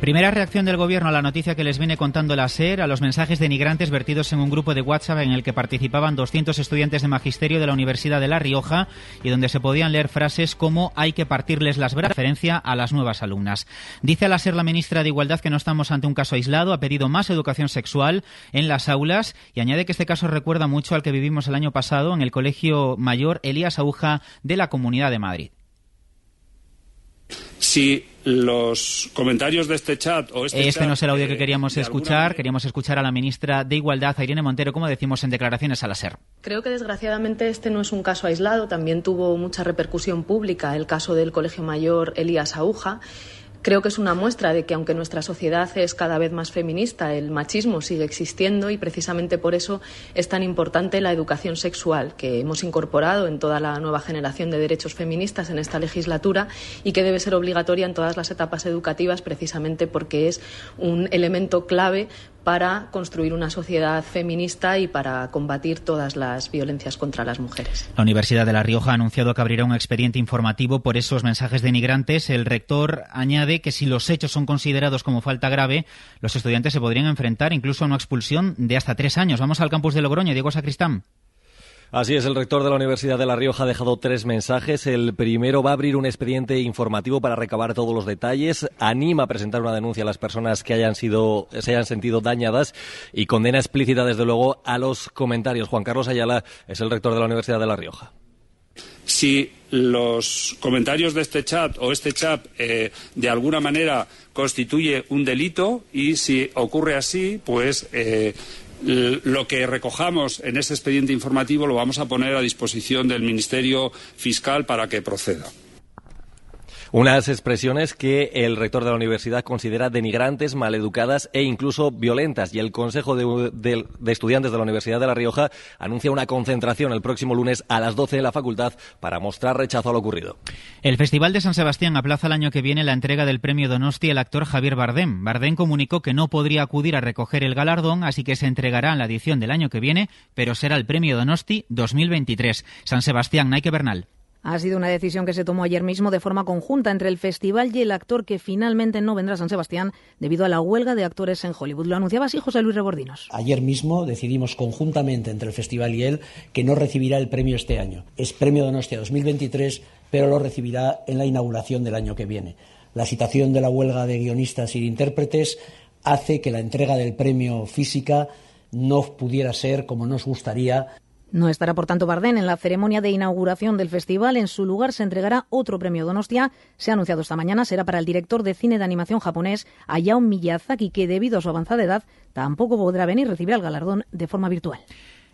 Primera reacción del gobierno a la noticia que les viene contando la SER, a los mensajes denigrantes vertidos en un grupo de WhatsApp en el que participaban 200 estudiantes de magisterio de la Universidad de La Rioja y donde se podían leer frases como hay que partirles las brazas, referencia a las nuevas alumnas. Dice a la SER la ministra de Igualdad que no estamos ante un caso aislado, ha pedido más educación sexual en las aulas y añade que este caso recuerda mucho al que vivimos el año pasado en el Colegio Mayor Elías Aguja de la Comunidad de Madrid. Si los comentarios de este chat o este, este no es el audio eh, que queríamos escuchar. Queríamos escuchar a la ministra de Igualdad, a Irene Montero, como decimos en declaraciones a la SER. Creo que desgraciadamente este no es un caso aislado. También tuvo mucha repercusión pública el caso del Colegio Mayor Elías Aguja. Creo que es una muestra de que aunque nuestra sociedad es cada vez más feminista, el machismo sigue existiendo y precisamente por eso es tan importante la educación sexual que hemos incorporado en toda la nueva generación de derechos feministas en esta legislatura y que debe ser obligatoria en todas las etapas educativas precisamente porque es un elemento clave para construir una sociedad feminista y para combatir todas las violencias contra las mujeres. La Universidad de La Rioja ha anunciado que abrirá un expediente informativo por esos mensajes denigrantes. El rector añade que si los hechos son considerados como falta grave, los estudiantes se podrían enfrentar incluso a una expulsión de hasta tres años. Vamos al campus de Logroño. Diego Sacristán. Así es, el rector de la Universidad de La Rioja ha dejado tres mensajes. El primero va a abrir un expediente informativo para recabar todos los detalles, anima a presentar una denuncia a las personas que hayan sido, se hayan sentido dañadas y condena explícita, desde luego, a los comentarios. Juan Carlos Ayala es el rector de la Universidad de La Rioja. Si los comentarios de este chat o este chat eh, de alguna manera constituye un delito y si ocurre así, pues eh, lo que recojamos en ese expediente informativo lo vamos a poner a disposición del Ministerio Fiscal para que proceda. Unas expresiones que el rector de la universidad considera denigrantes, maleducadas e incluso violentas. Y el Consejo de, Estudiantes de la Universidad de La Rioja anuncia una concentración el próximo lunes a las 12 en la facultad para mostrar rechazo a lo ocurrido. El Festival de San Sebastián aplaza el año que viene la entrega del premio Donosti al actor Javier Bardem. Bardem comunicó que no podría acudir a recoger el galardón, así que se entregará en la edición del año que viene, pero será el premio Donosti 2023. San Sebastián, Nike Bernal. Ha sido una decisión que se tomó ayer mismo de forma conjunta entre el festival y el actor que finalmente no vendrá a San Sebastián debido a la huelga de actores en Hollywood. Lo anunciaba así José Luis Rebordinos. Ayer mismo decidimos conjuntamente entre el festival y él que no recibirá el premio este año. Es premio Donostia 2023, pero lo recibirá en la inauguración del año que viene. La situación de la huelga de guionistas y de intérpretes hace que la entrega del premio física no pudiera ser como nos gustaría no estará, por tanto, Bardén en la ceremonia de inauguración del festival. En su lugar se entregará otro premio Donostia. Se ha anunciado esta mañana. Será para el director de cine de animación japonés, Hayao Miyazaki, que debido a su avanzada edad tampoco podrá venir y recibir el galardón de forma virtual.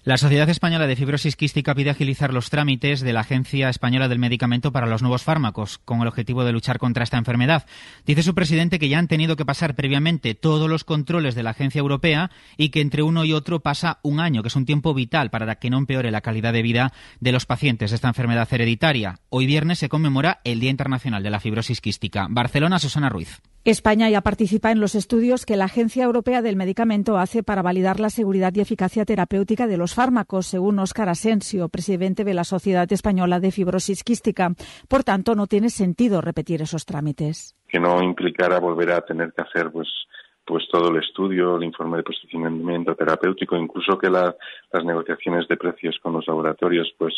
La Sociedad Española de Fibrosis Quística pide agilizar los trámites de la Agencia Española del Medicamento para los nuevos fármacos, con el objetivo de luchar contra esta enfermedad. Dice su presidente que ya han tenido que pasar previamente todos los controles de la Agencia Europea y que entre uno y otro pasa un año, que es un tiempo vital para que no empeore la calidad de vida de los pacientes de esta enfermedad hereditaria. Hoy viernes se conmemora el Día Internacional de la Fibrosis Quística. Barcelona, Susana Ruiz. España ya participa en los estudios que la Agencia Europea del Medicamento hace para validar la seguridad y eficacia terapéutica de los fármacos, según Óscar Asensio, presidente de la Sociedad Española de Fibrosis Quística. Por tanto, no tiene sentido repetir esos trámites. Que no implicara volver a tener que hacer pues pues todo el estudio, el informe de posicionamiento terapéutico, incluso que las negociaciones de precios con los laboratorios pues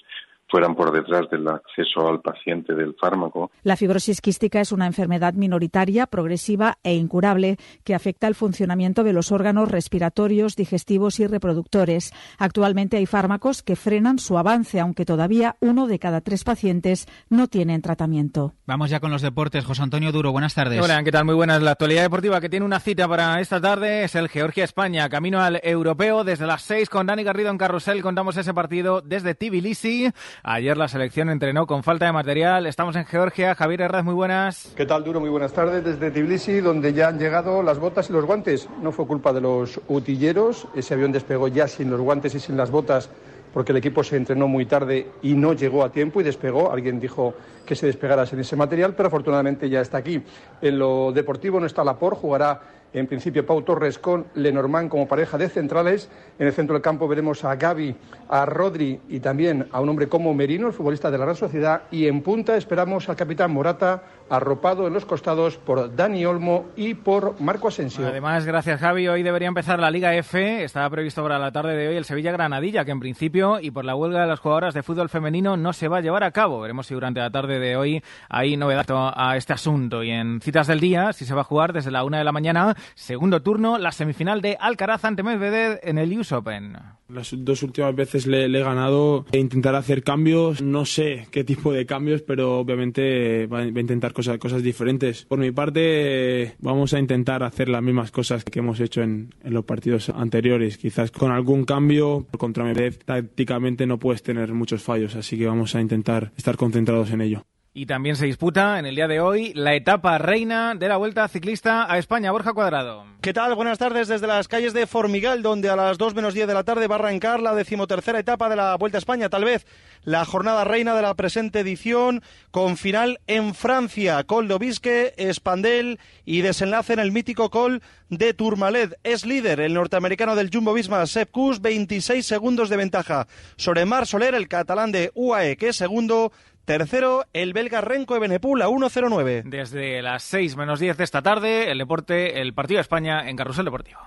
fueran por detrás del acceso al paciente del fármaco. La fibrosis quística es una enfermedad minoritaria, progresiva e incurable que afecta el funcionamiento de los órganos respiratorios, digestivos y reproductores. Actualmente hay fármacos que frenan su avance, aunque todavía uno de cada tres pacientes no tienen tratamiento. Vamos ya con los deportes. José Antonio Duro, buenas tardes. Hola, ¿qué tal? Muy buenas. La actualidad deportiva que tiene una cita para esta tarde es el Georgia-España, camino al europeo desde las seis con Dani Garrido en Carrusel. Contamos ese partido desde Tbilisi. Ayer la selección entrenó con falta de material. Estamos en Georgia. Javier Herraz, muy buenas. ¿Qué tal, Duro? Muy buenas tardes desde Tbilisi, donde ya han llegado las botas y los guantes. No fue culpa de los utilleros. Ese avión despegó ya sin los guantes y sin las botas porque el equipo se entrenó muy tarde y no llegó a tiempo y despegó. Alguien dijo que se despegara sin ese material, pero afortunadamente ya está aquí. En lo deportivo no está Lapor, jugará en principio Pau Torres con Lenormand como pareja de centrales. En el centro del campo veremos a Gaby, a Rodri y también a un hombre como Merino, el futbolista de la Real Sociedad. Y en punta esperamos al capitán Morata, arropado en los costados por Dani Olmo y por Marco Asensio. Además, gracias Javi, hoy debería empezar la Liga F. Estaba previsto para la tarde de hoy el Sevilla Granadilla, que en principio y por la huelga de las jugadoras de fútbol femenino no se va a llevar a cabo. Veremos si durante la tarde de hoy hay novedad a este asunto. Y en citas del día, si se va a jugar desde la una de la mañana Segundo turno, la semifinal de Alcaraz ante Medvedev en el US Open. Las dos últimas veces le, he ganado e intentar hacer cambios. No sé qué tipo de cambios, pero obviamente va, a intentar cosas, cosas diferentes. Por mi parte, vamos a intentar hacer las mismas cosas que hemos hecho en, los partidos anteriores. Quizás con algún cambio contra Medvedev, tácticamente no puedes tener muchos fallos, así que vamos a intentar estar concentrados en ello. Y también se disputa en el día de hoy la etapa reina de la Vuelta Ciclista a España. Borja Cuadrado. ¿Qué tal? Buenas tardes desde las calles de Formigal, donde a las 2 menos 10 de la tarde va a arrancar la decimotercera etapa de la Vuelta a España. Tal vez la jornada reina de la presente edición, con final en Francia. Col de Espandel y desenlace en el mítico Col de Tourmalet. Es líder el norteamericano del Jumbo Visma, Sepp Kuss, 26 segundos de ventaja sobre Mar Soler, el catalán de UAE, que es segundo. Tercero, el belga Renko de Benepul 1-0-9. Desde las 6 menos 10 de esta tarde, el deporte, el partido de España en Carrusel Deportivo.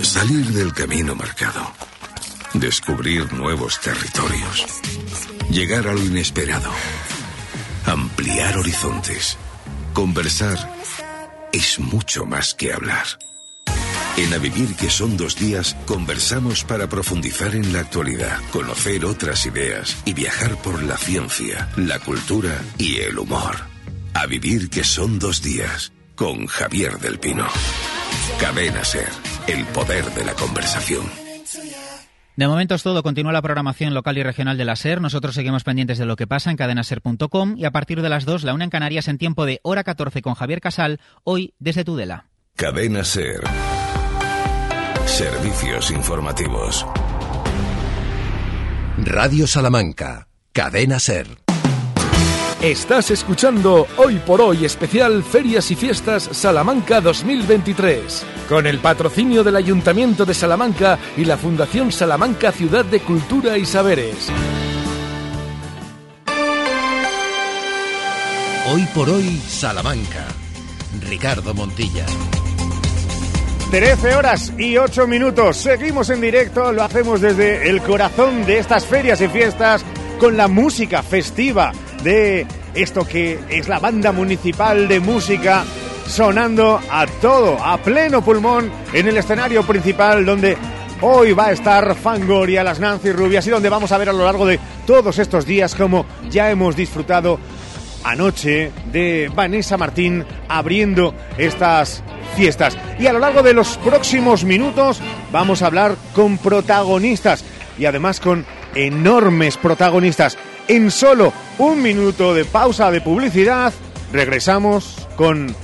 Salir del camino marcado. Descubrir nuevos territorios. Llegar a lo inesperado. Ampliar horizontes. Conversar es mucho más que hablar. En A Vivir que son dos días, conversamos para profundizar en la actualidad, conocer otras ideas y viajar por la ciencia, la cultura y el humor. A Vivir que son dos días, con Javier del Pino. Cadena Ser, el poder de la conversación. De momento es todo. Continúa la programación local y regional de la SER. Nosotros seguimos pendientes de lo que pasa en cadenaser.com y a partir de las 2, la una en Canarias en tiempo de hora 14 con Javier Casal, hoy desde Tudela. Cadena Ser. Servicios informativos. Radio Salamanca, Cadena Ser. Estás escuchando Hoy por Hoy especial Ferias y Fiestas Salamanca 2023, con el patrocinio del Ayuntamiento de Salamanca y la Fundación Salamanca Ciudad de Cultura y Saberes. Hoy por Hoy Salamanca, Ricardo Montilla. 13 horas y 8 minutos. Seguimos en directo, lo hacemos desde el corazón de estas ferias y fiestas con la música festiva de esto que es la banda municipal de música sonando a todo, a pleno pulmón en el escenario principal donde hoy va a estar Fangoria, las Nancy Rubias y donde vamos a ver a lo largo de todos estos días como ya hemos disfrutado anoche de Vanessa Martín abriendo estas fiestas. Y a lo largo de los próximos minutos vamos a hablar con protagonistas y además con enormes protagonistas. En solo un minuto de pausa de publicidad, regresamos con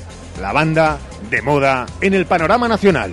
la banda de moda en el panorama nacional.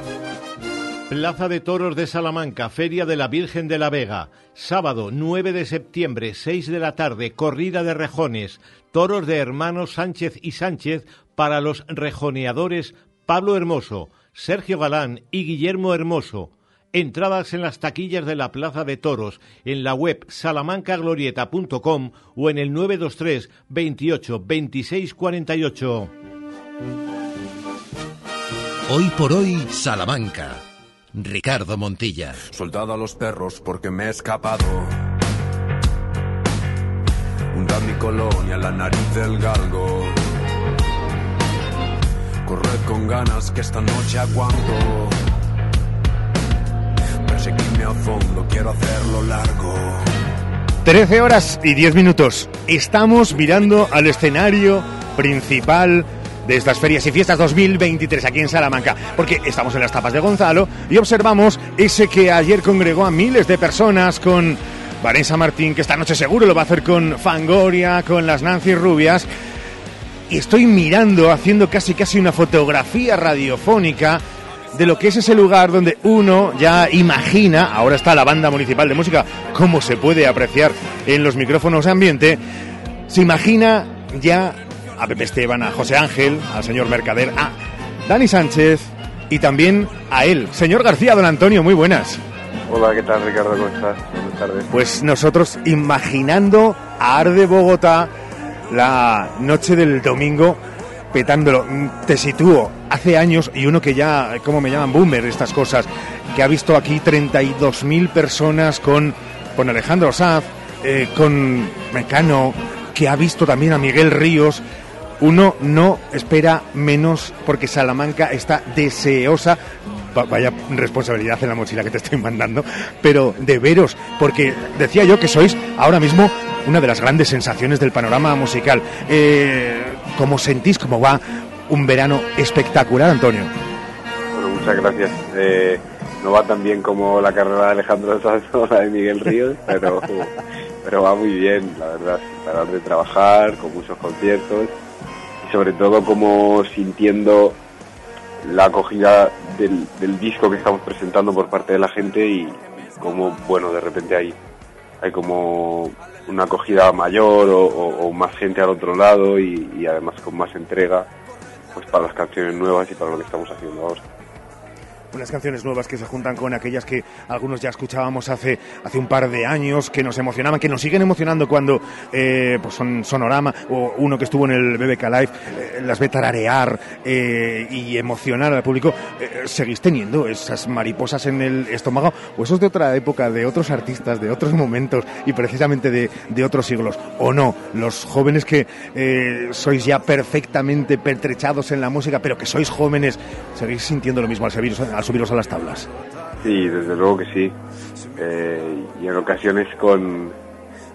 Plaza de Toros de Salamanca, Feria de la Virgen de la Vega. Sábado 9 de septiembre, 6 de la tarde, corrida de rejones. Toros de hermanos Sánchez y Sánchez para los rejoneadores Pablo Hermoso, Sergio Galán y Guillermo Hermoso. Entradas en las taquillas de la Plaza de Toros, en la web salamancaglorieta.com o en el 923 28 26 48. Hoy por hoy, Salamanca. Ricardo Montilla. Soldado a los perros porque me he escapado. Hunda mi colonia, la nariz del galgo. Corred con ganas que esta noche aguanto. Perseguirme a fondo, quiero hacerlo largo. 13 horas y 10 minutos. Estamos mirando al escenario principal de estas ferias y fiestas 2023 aquí en Salamanca, porque estamos en las tapas de Gonzalo y observamos ese que ayer congregó a miles de personas con Vanessa Martín, que esta noche seguro lo va a hacer con Fangoria, con las Nancy Rubias. Y estoy mirando, haciendo casi casi una fotografía radiofónica de lo que es ese lugar donde uno ya imagina, ahora está la banda municipal de música, como se puede apreciar en los micrófonos de ambiente, se imagina ya a Pepe Esteban, a José Ángel, al señor Mercader, a Dani Sánchez y también a él, señor García, don Antonio, muy buenas. Hola, ¿qué tal Ricardo? ¿Cómo estás? Buenas tardes. Pues nosotros imaginando a Arde Bogotá la noche del domingo petándolo. Te sitúo hace años y uno que ya, como me llaman boomer estas cosas, que ha visto aquí 32.000 personas con, con Alejandro Saz, eh, con Mecano, que ha visto también a Miguel Ríos. Uno no espera menos porque Salamanca está deseosa Va- vaya responsabilidad en la mochila que te estoy mandando, pero de veros, porque decía yo que sois ahora mismo una de las grandes sensaciones del panorama musical. Eh, ¿Cómo sentís cómo va un verano espectacular, Antonio? Bueno, muchas gracias. Eh, no va tan bien como la carrera de Alejandro Sanz o de Miguel Ríos, pero, pero va muy bien, la verdad, sin parar de trabajar, con muchos conciertos sobre todo como sintiendo la acogida del, disco que estamos presentando por parte de la gente y como, bueno, de repente hay, hay como una acogida mayor o más gente al otro lado y, y además con más entrega pues para las canciones nuevas y para lo que estamos haciendo ahora. Unas canciones nuevas que se juntan con aquellas que algunos ya escuchábamos hace, hace un par de años, que nos emocionaban, que nos siguen emocionando cuando eh, pues son Sonorama o uno que estuvo en el BBK Live, eh, las ve tararear eh, y emocionar al público. Eh, ¿Seguís teniendo esas mariposas en el estómago o esos de otra época, de otros artistas, de otros momentos y precisamente de, de otros siglos? ¿O no? Los jóvenes que sois ya perfectamente pertrechados en la música, pero que sois jóvenes, ¿seguís sintiendo lo mismo al subiros, al subiros a las tablas? Sí, desde luego que sí. Eh, y en ocasiones con,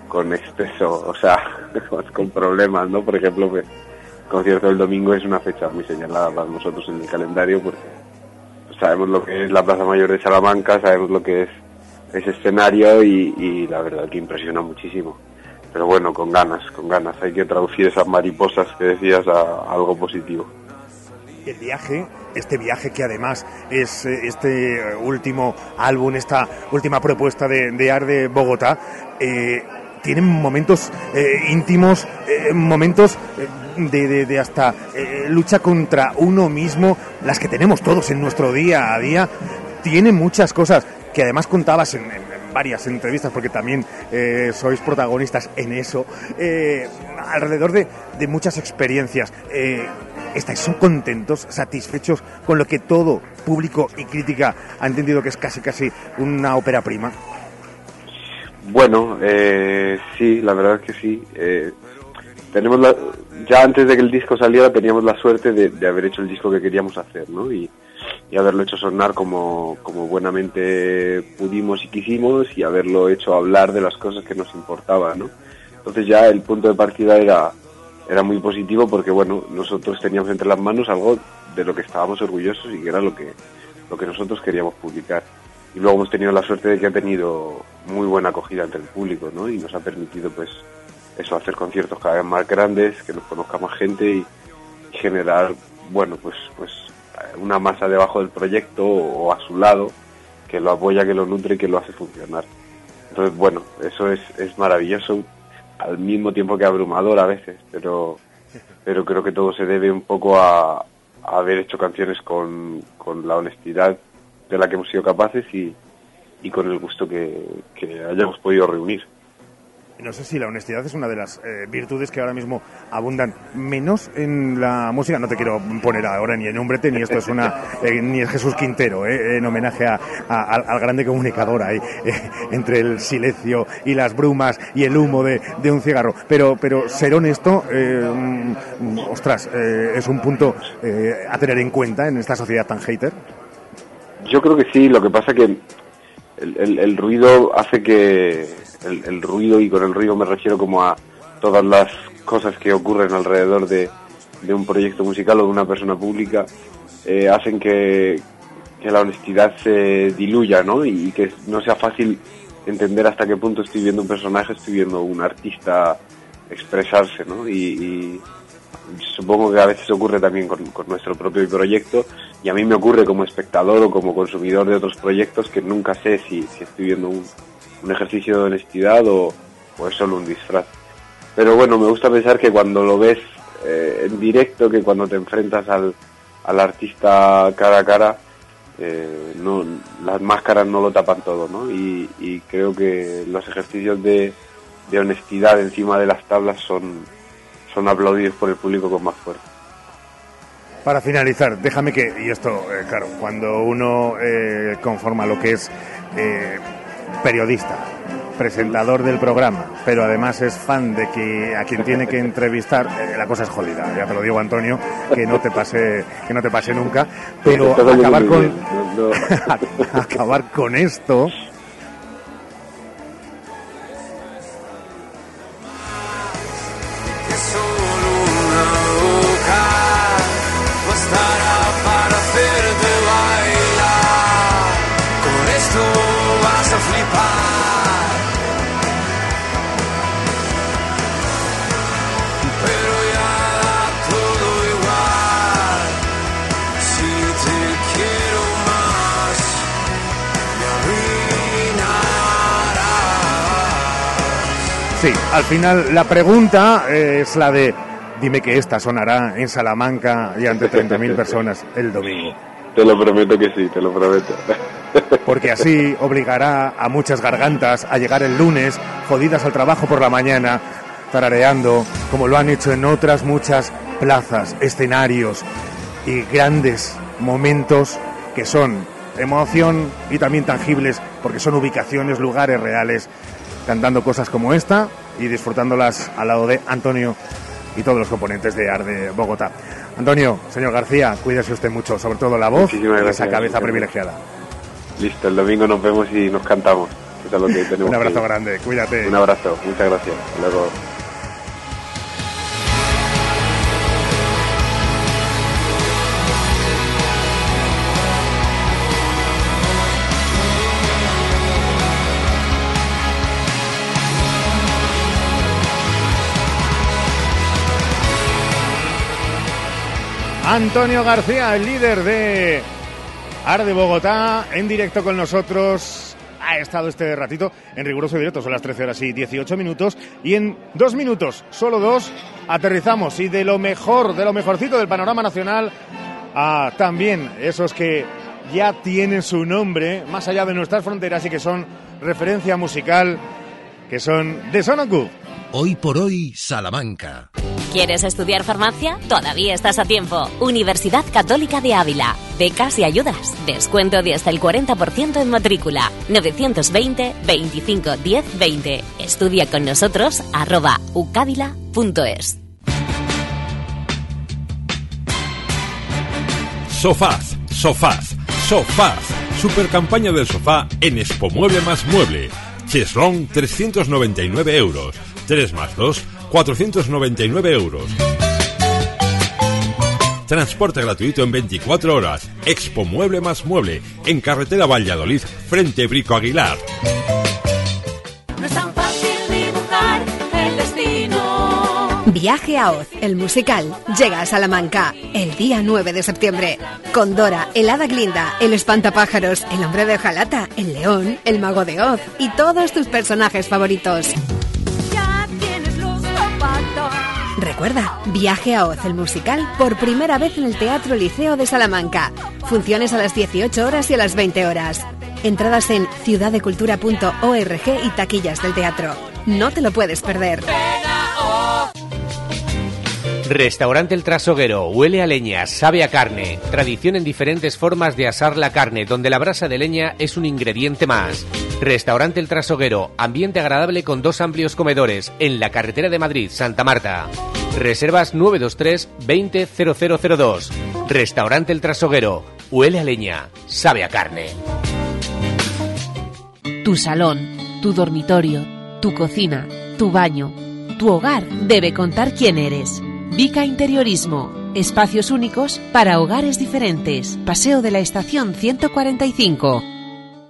con exceso, o sea, con, problemas, ¿no? Por ejemplo, pues, el concierto del domingo es una fecha muy señalada para nosotros en el calendario porque sabemos lo que es la Plaza Mayor de Salamanca, sabemos lo que es ese escenario y, la verdad que impresiona muchísimo. Pero bueno, con ganas, con ganas. Hay que traducir esas mariposas que decías a, a algo positivo. El viaje, este viaje que además es eh, este eh, último álbum, esta última propuesta de, de Arde Bogotá, eh, tienen momentos eh, íntimos, momentos de, hasta lucha contra uno mismo, las que tenemos todos en nuestro día a día, tiene muchas cosas que además contabas en, varias entrevistas, porque también sois protagonistas en eso, alrededor de, de muchas experiencias. ¿Estáis son contentos, satisfechos con lo que todo público y crítica ha entendido que es casi casi una ópera prima? Bueno, eh, sí, la verdad es que sí. Eh, tenemos la- ya antes de que el disco saliera teníamos la suerte de, de haber hecho el disco que queríamos hacer, ¿no? Y, y haberlo hecho sonar como, como buenamente pudimos y quisimos y haberlo hecho hablar de las cosas que nos importaban, ¿no? Entonces ya el punto de partida era, era muy positivo porque, bueno, nosotros teníamos entre las manos algo de lo que estábamos orgullosos y que era lo que, lo que nosotros queríamos publicar. Y luego hemos tenido la suerte de que ha tenido muy buena acogida entre el público, ¿no? Y nos ha permitido, pues, eso, hacer conciertos cada vez más grandes, que nos conozca más gente y, generar, bueno, pues, pues una masa debajo del proyecto o a su lado que lo apoya, que lo nutre y que lo hace funcionar. Entonces, bueno, eso es, es maravilloso, al mismo tiempo que abrumador a veces, pero, pero creo que todo se debe un poco a, haber hecho canciones con, con la honestidad de la que hemos sido capaces y, y con el gusto que, que hayamos podido reunir. No sé si la honestidad es una de las eh, virtudes que ahora mismo abundan menos en la música. No te quiero poner ahora ni en Hombrete, ni esto es una, eh, ni es Jesús Quintero, eh, en homenaje a, a- al, al grande comunicador ahí, eh, entre el silencio y las brumas y el humo de, de un cigarro. Pero, pero ser honesto, eh, mm, ostras, eh, es un punto a tener en cuenta en esta sociedad tan hater. Yo creo que sí, lo que pasa que el, el- el ruido hace que el, ruido y con el ruido me refiero como a todas las cosas que ocurren alrededor de, de un proyecto musical o de una persona pública eh, hacen que, que la honestidad se diluya, ¿no? Y que no sea fácil entender hasta qué punto estoy viendo un personaje, estoy viendo un artista expresarse, ¿no? Y, y supongo que a veces ocurre también con, con nuestro propio proyecto y a mí me ocurre como espectador o como consumidor de otros proyectos que nunca sé si, si estoy viendo un, un ejercicio de honestidad o, o es solo un disfraz. Pero bueno, me gusta pensar que cuando lo ves eh, en directo, que cuando te enfrentas al, al artista cara a cara, eh, no, las máscaras no lo tapan todo, ¿no? Y, creo que los ejercicios de, de honestidad encima de las tablas son, son aplaudidos por el público con más fuerza. Para finalizar, déjame que, y esto, eh, claro, cuando uno conforma lo que es periodista, presentador del programa, pero además es fan de que a quien tiene que entrevistar, eh, la cosa es jodida. Ya te lo digo, Antonio, que no te pase, que no te pase nunca. Pero acabar con, bien, no- no- acabar esto. para hacerte bailar. Con esto Sí, al final la pregunta es la de, dime que esta sonará en Salamanca y ante 30.000 personas el domingo. Te lo prometo que sí, te lo prometo. porque así obligará a muchas gargantas a llegar el lunes, jodidas al trabajo por la mañana, tarareando, como lo han hecho en otras muchas plazas, escenarios y grandes momentos que son emoción y también tangibles, porque son ubicaciones, lugares reales, cantando cosas como esta y disfrutándolas al lado de Antonio y todos los componentes de Arde Bogotá. Antonio, señor García, cuídese usted mucho, sobre todo la voz Muchísimas y esa cabeza privilegiada. Listo, el domingo nos vemos y nos cantamos. es lo que tenemos Un abrazo grande, cuídate. Un abrazo, muchas gracias. Hasta luego. Antonio García, el líder de Arde Bogotá, en directo con nosotros. Ha estado este ratito en riguroso directo, son las 13 horas y 18 minutos. Y en dos minutos, solo dos, aterrizamos. Y de lo mejor, de lo mejorcito del panorama nacional, a también esos que ya tienen su nombre más allá de nuestras fronteras y que son referencia musical, que son de Sonoku. Hoy por hoy, Salamanca. ¿Quieres estudiar farmacia? Todavía estás a tiempo. Universidad Católica de Ávila. Becas y ayudas. Descuento de hasta el 40% en matrícula. 920 25 10 20. Estudia con nosotros arroba ucávila.es. Sofás, sofás, sofás. Super campaña del sofá en Expo Mueble más Mueble. Cheslong 399 euros. 3 más 2, 499 euros. Transporte gratuito en 24 horas. Expo Mueble más Mueble. En carretera Valladolid, frente Brico Aguilar. No es tan fácil dibujar el destino. Viaje a Oz, el musical, llega a Salamanca el día 9 de septiembre. Con Dora, el Hada Glinda, el Espantapájaros, el Hombre de Hojalata, el León, el Mago de Oz y todos tus personajes favoritos. Recuerda, Viaje a Oz, el musical, por primera vez en el Teatro Liceo de Salamanca. Funciones a las 18 horas y a las 20 horas. Entradas en ciudaddecultura.org y taquillas del teatro. No te lo puedes perder. Restaurante El Trasoguero, huele a leña, sabe a carne. Tradición en diferentes formas de asar la carne, donde la brasa de leña es un ingrediente más. Restaurante El Trasoguero, ambiente agradable con dos amplios comedores, en la carretera de Madrid, Santa Marta. Reservas 923 200002. Restaurante El Trasoguero, huele a leña, sabe a carne. Tu salón, tu dormitorio, tu cocina, tu baño, tu hogar debe contar quién eres. Vica Interiorismo. Espacios únicos para hogares diferentes. Paseo de la Estación 145.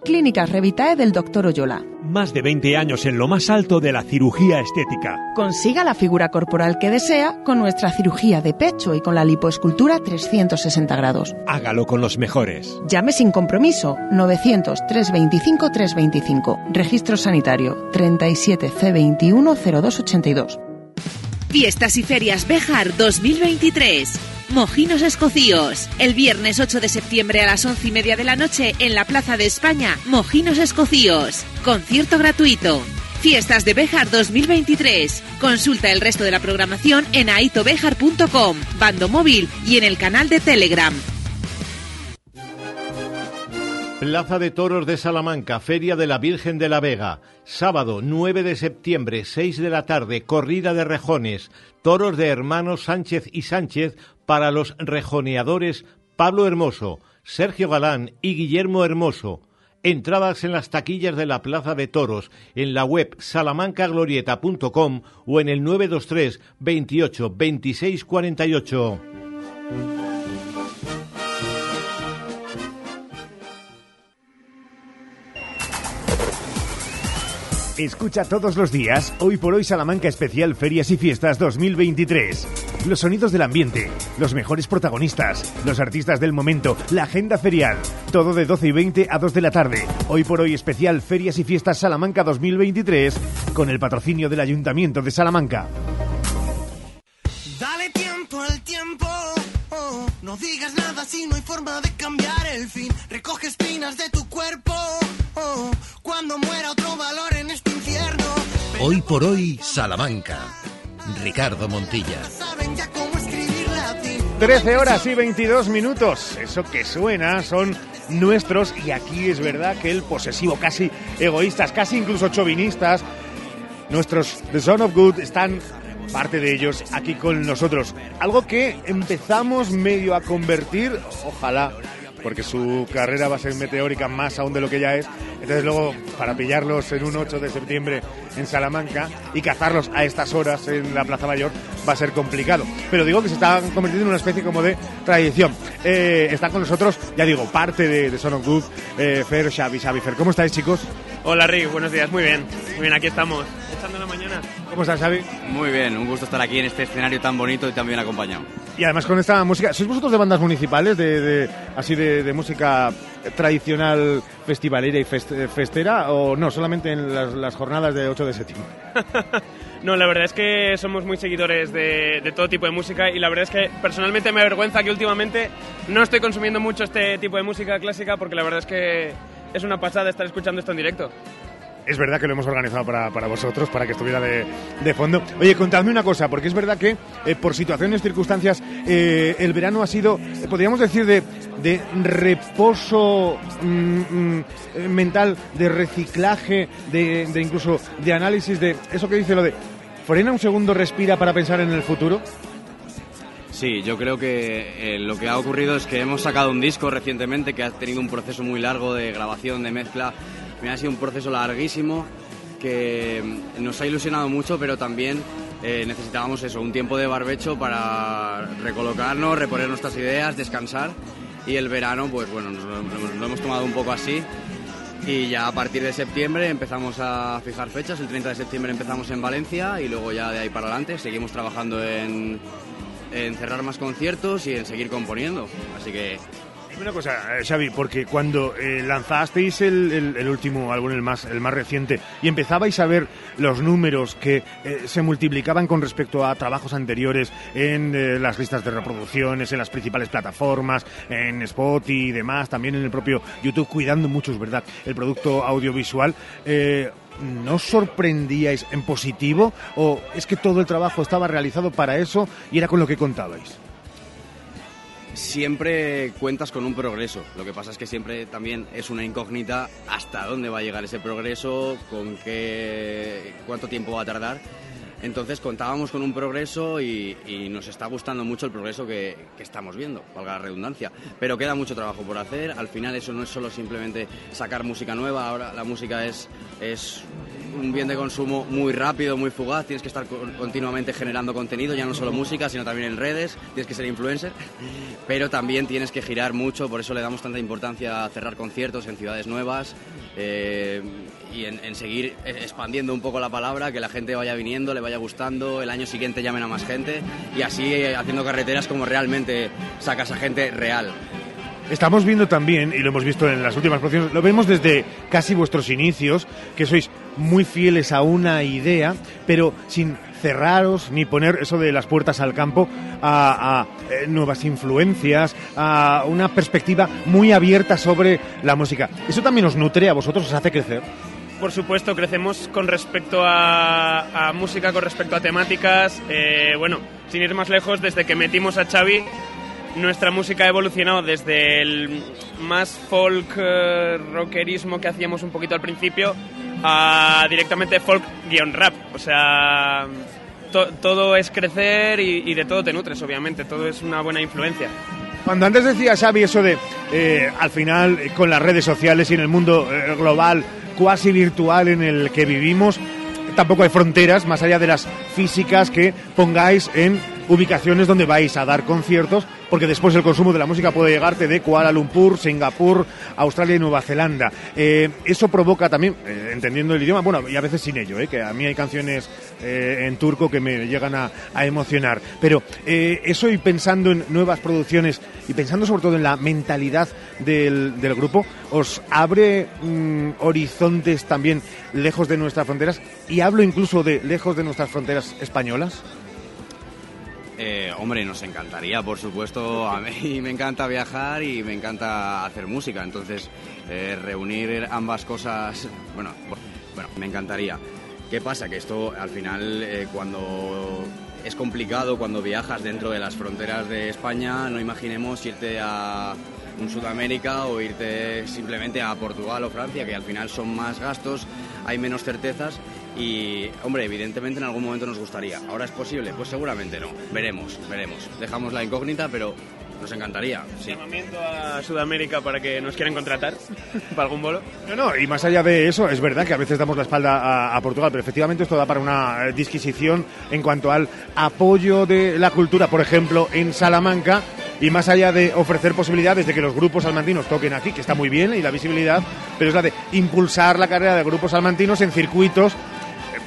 Clínicas Revitae del Dr. Oyola. Más de 20 años en lo más alto de la cirugía estética. Consiga la figura corporal que desea con nuestra cirugía de pecho y con la lipoescultura 360 grados. Hágalo con los mejores. Llame sin compromiso 900 325 325. Registro sanitario 37 C21 0282. Fiestas y Ferias Bejar 2023. Mojinos Escocíos. El viernes 8 de septiembre a las 11 y media de la noche en la Plaza de España, Mojinos Escocíos. Concierto gratuito. Fiestas de Bejar 2023. Consulta el resto de la programación en aitobejar.com, bando móvil y en el canal de Telegram. Plaza de Toros de Salamanca, Feria de la Virgen de la Vega. Sábado 9 de septiembre, 6 de la tarde, corrida de rejones. Toros de hermanos Sánchez y Sánchez para los rejoneadores Pablo Hermoso, Sergio Galán y Guillermo Hermoso. Entradas en las taquillas de la Plaza de Toros, en la web salamancaglorieta.com o en el 923 28 26 48. Escucha todos los días, hoy por hoy Salamanca Especial Ferias y Fiestas 2023. Los sonidos del ambiente, los mejores protagonistas, los artistas del momento, la agenda ferial. Todo de 12 y 20 a 2 de la tarde. Hoy por hoy Especial Ferias y Fiestas Salamanca 2023 con el patrocinio del Ayuntamiento de Salamanca. Dale tiempo al tiempo. oh, no digas nada si no hay forma de cambiar el fin. Recoge espinas de tu cuerpo. oh, cuando muera otro valor en este. Hoy por hoy, Salamanca. Ricardo Montilla. Saben ya cómo escribir latín. 13 horas y 22 minutos. Eso que suena son nuestros y aquí es verdad que el posesivo, casi egoístas, casi incluso chauvinistas, nuestros The Son of Good están parte de ellos aquí con nosotros. Algo que empezamos medio a convertir, ojalá, porque su carrera va a ser meteórica más aún de lo que ya es. Entonces luego, para pillarlos en un 8 de septiembre en Salamanca y cazarlos a estas horas en la Plaza Mayor va a ser complicado. Pero digo que se está convirtiendo en una especie como de tradición. Eh, está con nosotros, ya digo, parte de, de Son of Good, eh, Fer, Xavi, Xavi, Fer. ¿Cómo estáis, chicos? Hola Rick, buenos días, muy bien, muy bien, aquí estamos, echando la mañana. ¿Cómo estás, Xavi? Muy bien, un gusto estar aquí en este escenario tan bonito y tan bien acompañado. Y además con esta música, ¿sois vosotros de bandas municipales, de, de- así de, de música tradicional festivalera y fest- festera, o no, solamente en las, las jornadas de 8 de septiembre? No, la verdad es que somos muy seguidores de, de todo tipo de música y la verdad es que personalmente me avergüenza que últimamente no estoy consumiendo mucho este tipo de música clásica porque la verdad es que es una pasada estar escuchando esto en directo. Es verdad que lo hemos organizado para, para vosotros, para que estuviera de, de fondo. Oye, contadme una cosa, porque es verdad que eh, por situaciones, circunstancias, eh, el verano ha sido, eh, podríamos decir, de, de reposo mm, mm, mental, de reciclaje, de, de incluso de análisis, de eso que dice lo de frena un segundo, respira para pensar en el futuro. Sí, yo creo que lo que ha ocurrido es que hemos sacado un disco recientemente que ha tenido un proceso muy largo de grabación, de mezcla. Ha sido un proceso larguísimo que mm, nos ha ilusionado mucho, pero también eh, necesitábamos eso, un tiempo de barbecho para recolocarnos, reponer nuestras ideas, descansar. Y el verano, pues bueno, lo hemos tomado un poco así. Y ya a partir de septiembre empezamos a fijar fechas. El 30 de septiembre empezamos en Valencia y luego ya de ahí para adelante seguimos trabajando en, en cerrar más conciertos y en seguir componiendo. Así que Una cosa, eh, Xavi, porque cuando eh, lanzasteis el, último álbum, el más, el más reciente, y empezabais a ver los números que eh, se multiplicaban con respecto a trabajos anteriores en eh, las listas de reproducciones, en las principales plataformas, en Spotify y demás, también en el propio YouTube, cuidando mucho, verdad, el producto audiovisual, ¿no sorprendíais en positivo o es que todo el trabajo estaba realizado para eso y era con lo que contabais? Siempre cuentas con un progreso. Lo que pasa es que siempre también es una incógnita hasta dónde va a llegar ese progreso, con qué, cuánto tiempo va a tardar. Entonces contábamos con un progreso y, nos está gustando mucho el progreso que, estamos viendo, valga la redundancia. Pero queda mucho trabajo por hacer. Al final eso no es solo simplemente sacar música nueva, ahora la música es, un bien de consumo muy rápido, muy fugaz. Tienes que estar co- continuamente generando contenido, ya no solo música, sino también en redes. Tienes que ser influencer. Pero también tienes que girar mucho, por eso le damos tanta importancia a cerrar conciertos en ciudades nuevas eh, y en, seguir eh, expandiendo un poco la palabra, que la gente vaya viniendo, le vaya gustando, el año siguiente llamen a más gente y así eh, haciendo carreteras como realmente sacas a gente real. Estamos viendo también, y lo hemos visto en las últimas producciones, lo vemos desde casi vuestros inicios, que sois muy fieles a una idea, pero sin cerraros ni poner eso de las puertas al campo a, a, eh, nuevas influencias, a una perspectiva muy abierta sobre la música. ¿Eso también os nutre a vosotros, os hace crecer? Por supuesto, crecemos con respecto a, música, con respecto a temáticas. Eh, bueno, sin ir más lejos, desde que metimos a Xavi, nuestra música ha evolucionado desde el más folk eh, rockerismo que hacíamos un poquito al principio a directamente folk-rap. O sea, to- todo es crecer y, de todo te nutres, obviamente. Todo es una buena influencia. Cuando antes decía Xavi eso de, eh, al final, eh, con las redes sociales y en el mundo global, cuasi virtual en el que vivimos, tampoco hay fronteras más allá de las físicas que pongáis en ubicaciones donde vais a dar conciertos, porque después el consumo de la música puede llegarte de Kuala Lumpur, Singapur, Australia y Nueva Zelanda. Eh, eso provoca también, eh, entendiendo el idioma, bueno, y a veces sin ello, eh, que a mí hay canciones eh, en turco que me llegan a, emocionar, pero eso y pensando en nuevas producciones y pensando sobre todo en la mentalidad del, del grupo, os abre mm, horizontes también lejos de nuestras fronteras y hablo incluso de lejos de nuestras fronteras españolas. Eh, hombre, nos encantaría, por supuesto. A mí me encanta viajar y me encanta hacer música. Entonces, eh, reunir ambas cosas, bueno, bueno, me encantaría. ¿Qué pasa? Que esto al final, eh, cuando es complicado, cuando viajas dentro de las fronteras de España, no imaginemos irte a un Sudamérica o irte simplemente a Portugal o Francia, que al final son más gastos, hay menos certezas y, hombre, evidentemente en algún momento nos gustaría. ¿Ahora es posible? Pues seguramente no. Veremos, veremos. Dejamos la incógnita, pero nos encantaría, sí. Llamamiento a Sudamérica para que nos quieran contratar para algún bolo. No, no, y más allá de eso, es verdad que a veces damos la espalda a, a Portugal, pero efectivamente esto da para una eh, disquisición en cuanto al apoyo de la cultura, por ejemplo, en Salamanca, y más allá de ofrecer posibilidades de que los grupos salmantinos toquen aquí, que está muy bien, y la visibilidad, pero es la de impulsar la carrera de grupos salmantinos en circuitos,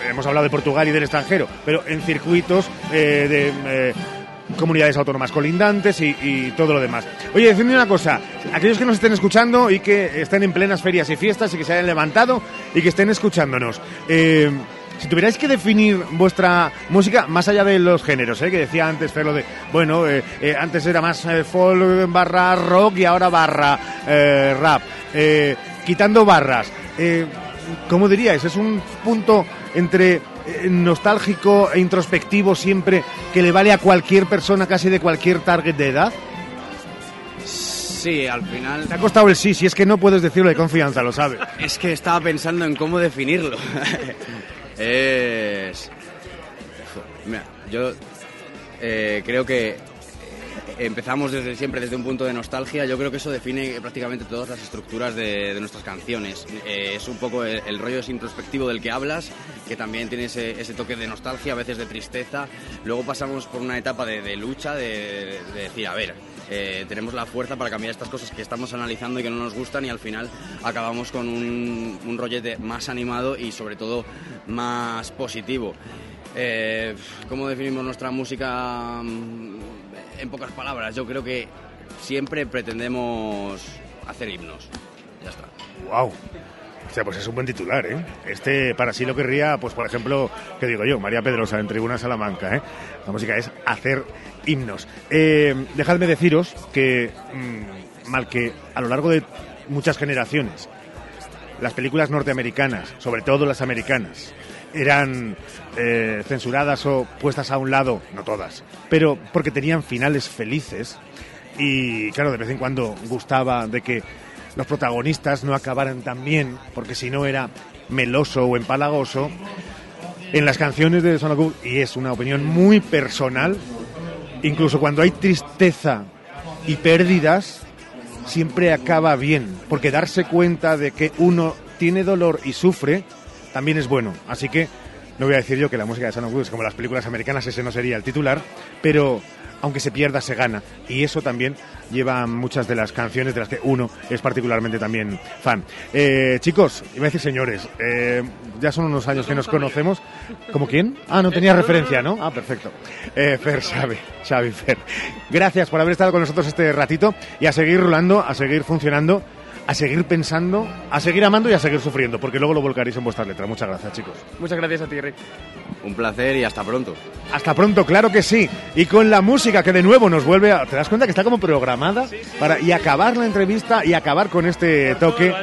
hemos hablado de Portugal y del extranjero, pero en circuitos eh, de... eh, comunidades autónomas colindantes y, todo lo demás. Oye, decidme una cosa, aquellos que nos estén escuchando y que estén en plenas ferias y fiestas y que se hayan levantado y que estén escuchándonos, eh, si tuvierais que definir vuestra música, más allá de los géneros, que decía antes Fer, lo de, bueno, antes era más folk barra rock y ahora barra rap, quitando barras, ¿cómo diríais? ¿Es un punto entre eh, nostálgico e introspectivo siempre que le vale a cualquier persona casi de cualquier target de edad? Sí, al final... Te ha costado el sí, si es que no puedes decirlo de confianza, lo sabes. Es que estaba pensando en cómo definirlo. es... Mira, yo eh, creo que empezamos desde siempre desde un punto de nostalgia. Yo creo que eso define prácticamente todas las estructuras de, nuestras canciones. Eh, es un poco el, rollo introspectivo del que hablas, que también tiene ese, toque de nostalgia, a veces de tristeza. Luego pasamos por una etapa de, lucha, de, de decir, a ver, eh, tenemos la fuerza para cambiar estas cosas que estamos analizando y que no nos gustan y al final acabamos con un, un rollete más animado y sobre todo más positivo. Eh, ¿Cómo definimos nuestra música en pocas palabras? Yo creo que siempre pretendemos hacer himnos. Ya está. ¡Wow! O sea, pues es un buen titular, ¿eh? Este para sí lo querría, pues por ejemplo, ¿qué digo yo? María Pedrosa en Tribuna Salamanca, ¿eh? La música es hacer himnos. Eh, dejadme deciros que, mm, mal que a lo largo de muchas generaciones, las películas norteamericanas, sobre todo las americanas, eran eh, censuradas o puestas a un lado, no todas, pero porque tenían finales felices y claro, de vez en cuando gustaba de que los protagonistas no acabaran tan bien, porque si no era meloso o empalagoso. En las canciones de Son y es una opinión muy personal, incluso cuando hay tristeza y pérdidas, siempre acaba bien, porque darse cuenta de que uno tiene dolor y sufre también es bueno. Así que no voy a decir yo que la música de Goku es como las películas americanas, ese no sería el titular, pero aunque se pierda, se gana. Y eso también lleva muchas de las canciones de las que uno es particularmente también fan. Eh, chicos, iba a decir señores, eh, ya son unos años que nos conocemos. ¿Como quién? Ah, no tenía referencia, ¿no? Ah, perfecto. Eh, Fer, Xavi, Xavi, Fer. Gracias por haber estado con nosotros este ratito y a seguir rulando, a seguir funcionando a seguir pensando, a seguir amando y a seguir sufriendo, porque luego lo volcaréis en vuestras letras. Muchas gracias, chicos. Muchas gracias a ti, Rick. Un placer y hasta pronto. Hasta pronto, claro que sí. Y con la música que de nuevo nos vuelve a... ¿Te das cuenta que está como programada? Para, y acabar la entrevista y acabar con este toque.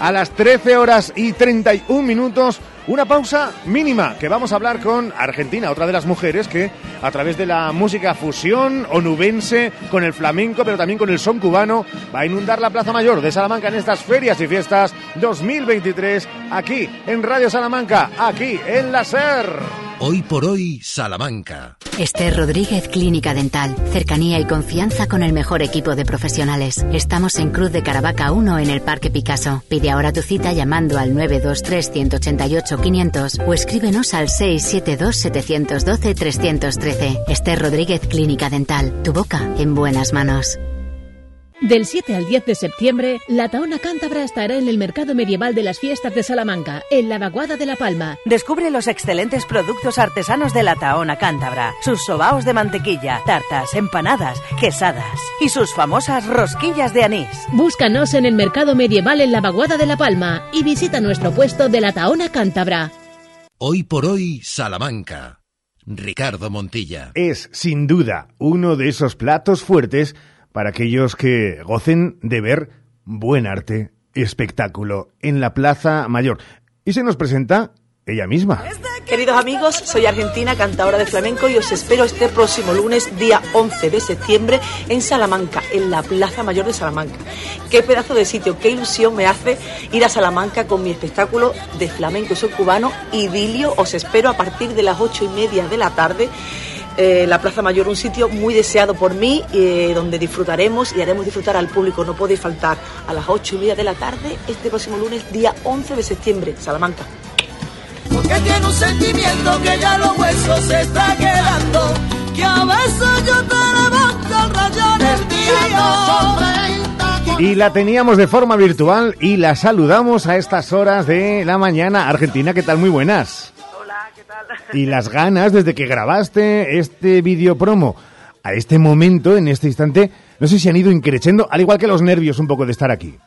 A las 13 horas y 31 minutos, una pausa mínima, que vamos a hablar con Argentina, otra de las mujeres que a través de la música fusión onubense, con el flamenco, pero también con el son cubano, va a inundar la Plaza Mayor de Salamanca en estas ferias y fiestas 2023, aquí en Radio Salamanca, aquí en la SER. Hoy por hoy, Salamanca. Esther Rodríguez Clínica Dental. Cercanía y confianza con el mejor equipo de profesionales. Estamos en Cruz de Caravaca 1 en el Parque Picasso. Pide ahora tu cita llamando al 923-188-500 o escríbenos al 672-712-313. Esther Rodríguez Clínica Dental. Tu boca en buenas manos. Del 7 al 10 de septiembre, la Taona Cántabra estará en el Mercado Medieval de las Fiestas de Salamanca, en la Vaguada de la Palma. Descubre los excelentes productos artesanos de la Taona Cántabra, sus sobaos de mantequilla, tartas, empanadas, quesadas y sus famosas rosquillas de anís. Búscanos en el Mercado Medieval en la Vaguada de la Palma y visita nuestro puesto de la Taona Cántabra. Hoy por hoy, Salamanca. Ricardo Montilla. Es, sin duda, uno de esos platos fuertes para aquellos que gocen de ver buen arte, espectáculo en la Plaza Mayor. Y se nos presenta ella misma. Queridos amigos, soy argentina, cantadora de flamenco y os espero este próximo lunes, día 11 de septiembre, en Salamanca, en la Plaza Mayor de Salamanca. Qué pedazo de sitio, qué ilusión me hace ir a Salamanca con mi espectáculo de flamenco soy cubano, Idilio. Os espero a partir de las ocho y media de la tarde. Eh, la Plaza Mayor, un sitio muy deseado por mí, eh, donde disfrutaremos y haremos disfrutar al público. No podéis faltar a las ocho y media de la tarde, este próximo lunes, día 11 de septiembre, Salamanca. Porque tiene un sentimiento que ya los huesos se está quedando. Que a veces yo te levanto al rayar el día. Y la teníamos de forma virtual y la saludamos a estas horas de la mañana. Argentina, ¿qué tal? Muy buenas. Y las ganas desde que grabaste este vídeo promo a este momento, en este instante, no sé si han ido increciendo, al igual que los nervios un poco de estar aquí.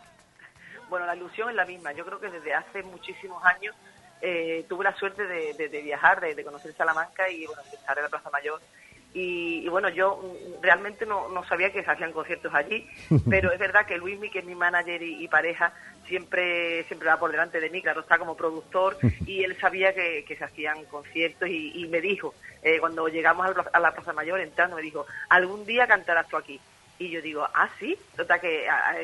Bueno, la ilusión es la misma. Yo creo que desde hace muchísimos años eh, tuve la suerte de, de- viajar, de, de conocer Salamanca y bueno, de estar en la Plaza Mayor. Y, y bueno, yo realmente no, no sabía que se hacían conciertos allí, pero es verdad que Luismi, que es mi manager y, y pareja, siempre siempre va por delante de mí, claro, está como productor y él sabía que, que se hacían conciertos y, y me dijo, eh, cuando llegamos a la, Plaza- Mayor entrando, me dijo, algún día cantarás tú aquí. Y yo digo, ah, sí. Total que a- a-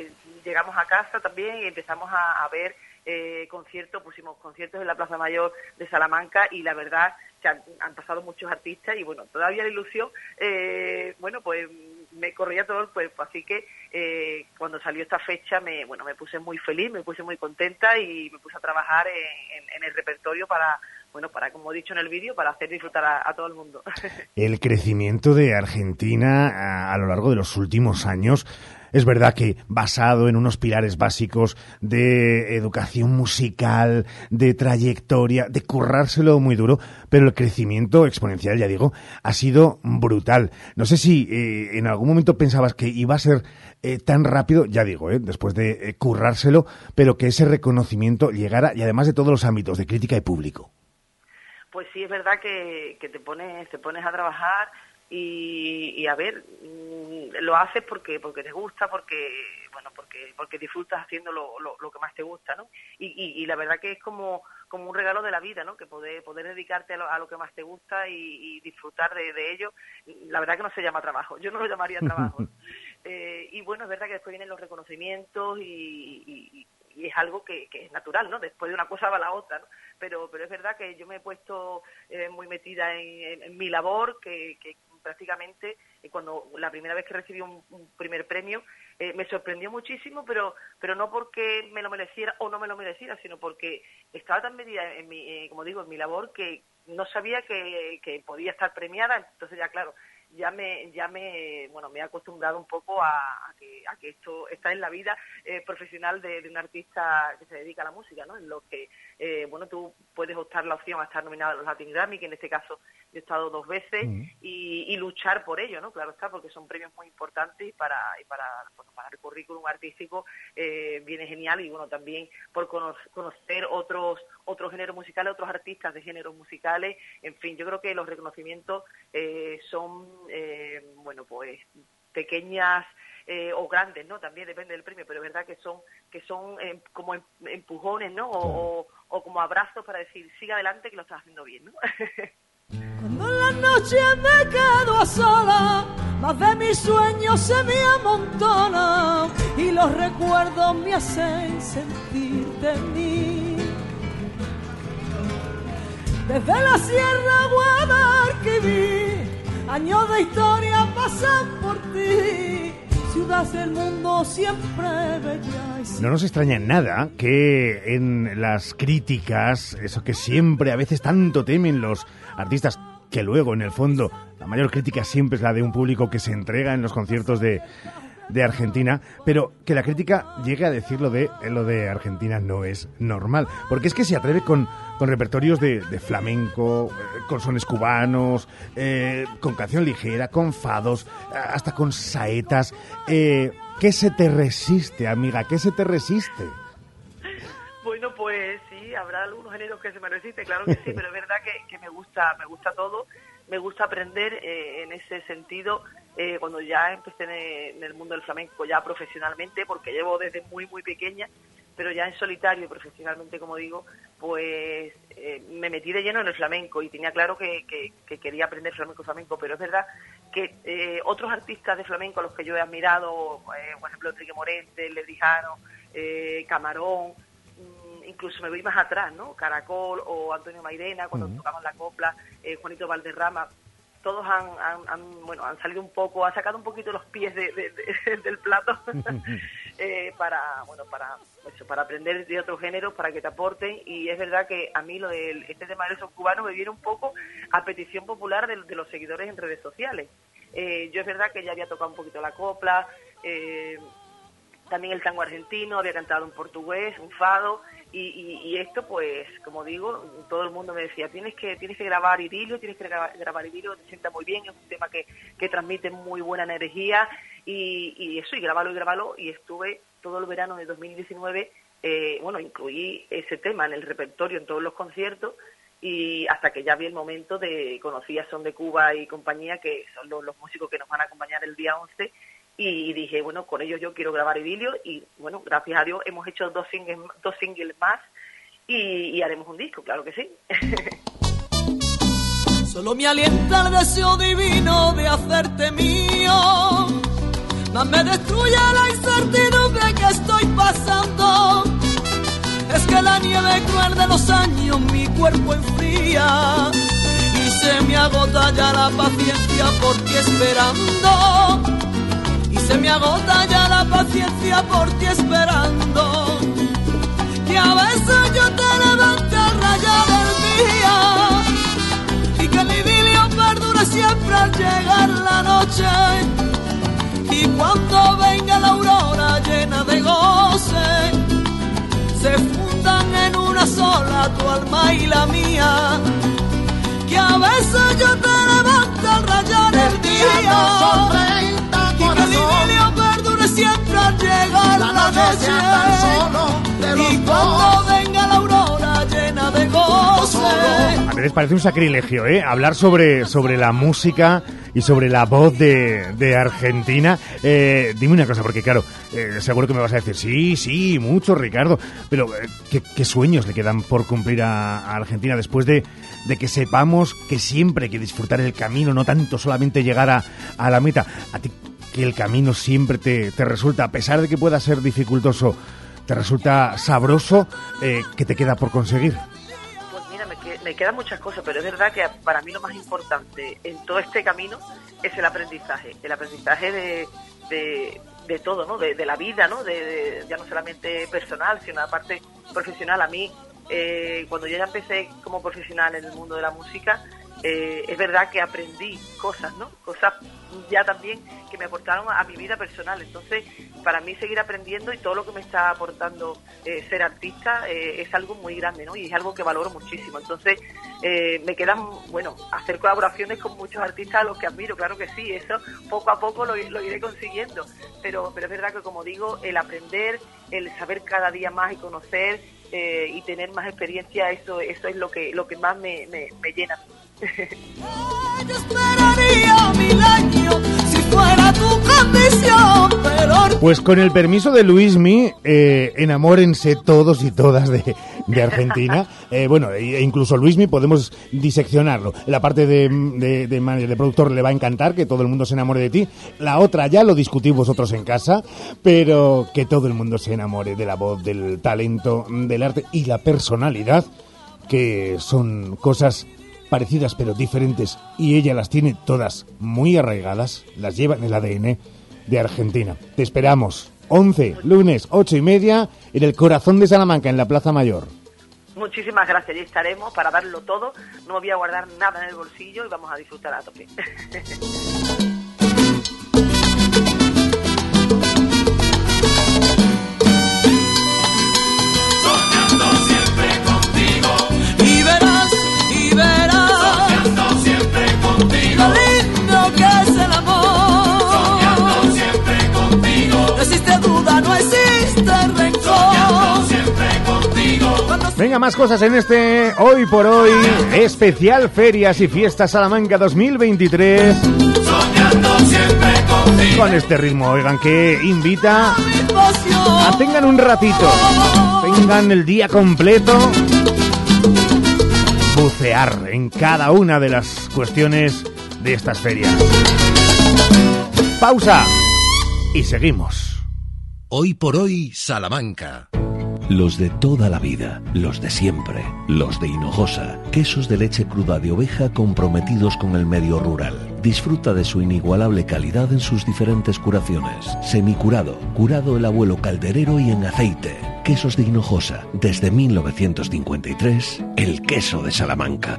llegamos a casa también y empezamos a, a ver eh, conciertos, pusimos conciertos en la Plaza Mayor de Salamanca y la verdad se han, pasado muchos artistas y bueno, todavía la ilusión, eh, bueno, pues me corría todo el cuerpo, así que eh, cuando salió esta fecha me, bueno, me puse muy feliz, me puse muy contenta y me puse a trabajar en, el repertorio para, bueno, para, como he dicho en el vídeo, para hacer disfrutar a, todo el mundo. El crecimiento de Argentina a lo largo de los últimos años es verdad que basado en unos pilares básicos de educación musical, de trayectoria, de currárselo muy duro, pero el crecimiento exponencial, ya digo, ha sido brutal. No sé si eh, en algún momento pensabas que iba a ser eh, tan rápido, ya digo, eh, después de eh, currárselo, pero que ese reconocimiento llegara y además de todos los ámbitos de crítica y público. Pues sí, es verdad que, que te pones te pones a trabajar y, y a ver, mm, lo haces porque porque te gusta, porque bueno, porque porque disfrutas haciendo lo, lo, lo que más te gusta, ¿no? Y, y, y la verdad que es como como un regalo de la vida, ¿no? Que poder poder dedicarte a lo, a lo que más te gusta y, y disfrutar de, de ello. La verdad que no se llama trabajo, yo no lo llamaría trabajo. Eh, y bueno, es verdad que después vienen los reconocimientos y, y- y es algo que, que es natural, ¿no? Después de una cosa va la otra, ¿no? Pero, pero es verdad que yo me he puesto eh, muy metida en, en- en mi labor, que, que prácticamente eh, cuando la primera vez que recibí un, primer premio eh, me sorprendió muchísimo, pero pero no porque me lo mereciera o no me lo mereciera, sino porque estaba tan metida en mi, eh, como digo, en mi labor que no sabía que, que podía estar premiada, entonces ya claro, ya me ya me bueno me he acostumbrado un poco a, a que a que esto está en la vida eh, profesional de, de un artista que se dedica a la música no en lo que eh, bueno tú puedes optar la opción a estar nominado a los Latin Grammy que en este caso yo he estado dos veces y, y luchar por ello no claro está porque son premios muy importantes y para y para bueno, para el currículum artístico eh, viene genial. Y bueno también por cono- conocer otros otros géneros musicales otros artistas de géneros musicales. En fin yo creo que los reconocimientos eh, son eh, bueno pues pequeñas eh, o grandes no también depende del premio pero es verdad que son que son eh, como em- empujones no o, o- o como abrazos para decir sigue adelante que lo estás haciendo bien no Cuando en la noche me quedo a sola, más de mis sueños se me amontonan y los recuerdos me hacen sentir de mí. Desde la Sierra Guadalquivir, años de historia pasan por ti, del mundo siempre No nos extraña en nada que en las críticas, eso que siempre a veces tanto temen los artistas, que luego en el fondo la mayor crítica siempre es la de un público que se entrega en los conciertos de, de Argentina, pero que la crítica llegue a decir lo de, eh, lo de Argentina no es normal, porque es que se atreve con, con repertorios de, de flamenco, eh, con sones cubanos, eh, con canción ligera, con fados, eh, hasta con saetas. Eh, ¿Qué se te resiste, amiga? ¿Qué se te resiste? Bueno, pues sí, habrá algunos géneros que se me resisten, claro que sí, pero es verdad que, que me gusta, me gusta todo, me gusta aprender eh, en ese sentido. Eh, cuando ya empecé en el, mundo del flamenco ya profesionalmente, porque llevo desde muy muy pequeña, pero ya en solitario y profesionalmente, como digo, pues eh, me metí de lleno en el flamenco y tenía claro que, que- que quería aprender flamenco flamenco, pero es verdad que eh, otros artistas de flamenco a los que yo he admirado, eh, por ejemplo Enrique Morente, Lebrijano, eh, Camarón, mm, incluso me voy más atrás, ¿no? Caracol o Antonio Mairena, cuando tocamos la copla, eh, Juanito Valderrama, todos han, han, han, bueno, han salido un poco, han sacado un poquito los pies de- de- de- del plato eh, para, bueno, para, eso, para aprender de otros géneros, para que te aporten. Y es verdad que a mí lo del este tema de esos cubanos me viene un poco a petición popular de, los seguidores en redes sociales. Eh, yo es verdad que ya había tocado un poquito la copla, eh, también el tango argentino, había cantado en portugués, un fado, y, y- esto pues, como digo, todo el mundo me decía, tienes que tienes que grabar idilio, tienes que grabar, grabar idilio, te sienta muy bien, es un tema que, que transmite muy buena energía, y, eso, y grabalo y grabalo, y estuve todo el verano de 2019, eh, bueno, incluí ese tema en el repertorio, en todos los conciertos, y hasta que ya vi el momento de conocí a Son de Cuba y compañía, que son los, los músicos que nos van a acompañar el día 11, y dije, bueno, con ellos yo quiero grabar idilio y bueno, gracias a Dios hemos hecho dos singles, dos singles más y, haremos un disco, claro que sí. Solo me alienta el deseo divino de hacerte mío. Más me destruye la incertidumbre que estoy pasando. Es que la nieve cruel de los años mi cuerpo enfría. Y se me agota ya la paciencia por ti esperando. Se me agota ya la paciencia por ti esperando. Que a veces yo te levanto a rayar el día y que el idilio perdure siempre al llegar la noche. Y cuando venga la aurora llena de goce, se fundan en una sola tu alma y la mía. Que a veces yo te levanto al rayar el día. Al llegar la noche. Y cuando venga la aurora llena de goce. A veces parece un sacrilegio, ¿eh? Hablar sobre, sobre la música y sobre la voz de, de Argentina. Eh, dime una cosa, porque claro, eh, seguro que me vas a decir, sí, sí, mucho, Ricardo, pero eh, ¿qué, qué sueños le quedan por cumplir a, a Argentina después de, de que sepamos que siempre hay que disfrutar el camino, no tanto solamente llegar a, a la meta? A ti que el camino siempre te, te resulta, a pesar de que pueda ser dificultoso, te resulta sabroso, eh, ¿qué te queda por conseguir? Pues mira, me, que- me quedan muchas cosas, pero es verdad que para mí lo más importante en todo este camino es el aprendizaje, el aprendizaje de, de, de todo, ¿no? De, de la vida, ¿no? De- ya no solamente personal, sino la parte profesional. A mí, eh, cuando yo ya empecé como profesional en el mundo de la música, eh, es verdad que aprendí cosas, ¿no? Cosas ya también que me aportaron a, mi vida personal. Entonces, para mí seguir aprendiendo y todo lo que me está aportando eh, ser artista eh, es algo muy grande, ¿no? Y es algo que valoro muchísimo. Entonces, eh, me quedan, bueno, hacer colaboraciones con muchos artistas a los que admiro, claro que sí, eso poco a poco lo, iré consiguiendo. Pero, es verdad que, como digo, el aprender, el saber cada día más y conocer y tener más experiencia, eso, eso es lo que, lo que más me, me, me llena. Pues con el permiso de Luismi, eh, enamórense todos y todas de, de Argentina. Eh, bueno, e incluso Luismi podemos diseccionarlo. La parte de, de, de manager, de productor le va a encantar que todo el mundo se enamore de ti. La otra ya lo discutís vosotros en casa, pero que todo el mundo se enamore de la voz, del talento, del arte y la personalidad, que son cosas parecidas pero diferentes y ella las tiene todas muy arraigadas, las lleva en el ADN de Argentina. Te esperamos 11, lunes, 8 y media, en el corazón de Salamanca, en la Plaza Mayor. Muchísimas gracias, allí estaremos para darlo todo. No voy a guardar nada en el bolsillo y vamos a disfrutar a tope. contigo. Lo lindo que es el amor. Soñando siempre contigo. No existe duda, no existe rencor. Soñando siempre contigo. Venga, más cosas en este Hoy por Hoy, especial Ferias y Fiestas Salamanca 2023. Soñando siempre contigo. Con este ritmo, oigan, que invita a tengan un ratito, tengan el día completo, bucear en cada una de las cuestiones de estas ferias. Pausa y seguimos. Hoy por hoy, Salamanca. Los de toda la vida, los de siempre, los de Hinojosa, quesos de leche cruda de oveja comprometidos con el medio rural. Disfruta de su inigualable calidad en sus diferentes curaciones. Semicurado, curado el abuelo calderero y en aceite. Quesos de Hinojosa, desde 1953, el queso de Salamanca.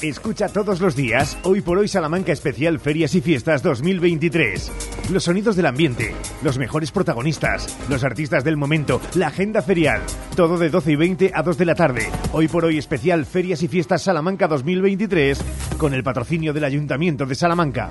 Escucha todos los días, hoy por hoy Salamanca Especial Ferias y Fiestas 2023. Los sonidos del ambiente, los mejores protagonistas, los artistas del momento, la agenda ferial. Todo de 12 y 20 a 2 de la tarde. Hoy por hoy Especial Ferias y Fiestas Salamanca 2023 con el patrocinio del Ayuntamiento de Salamanca.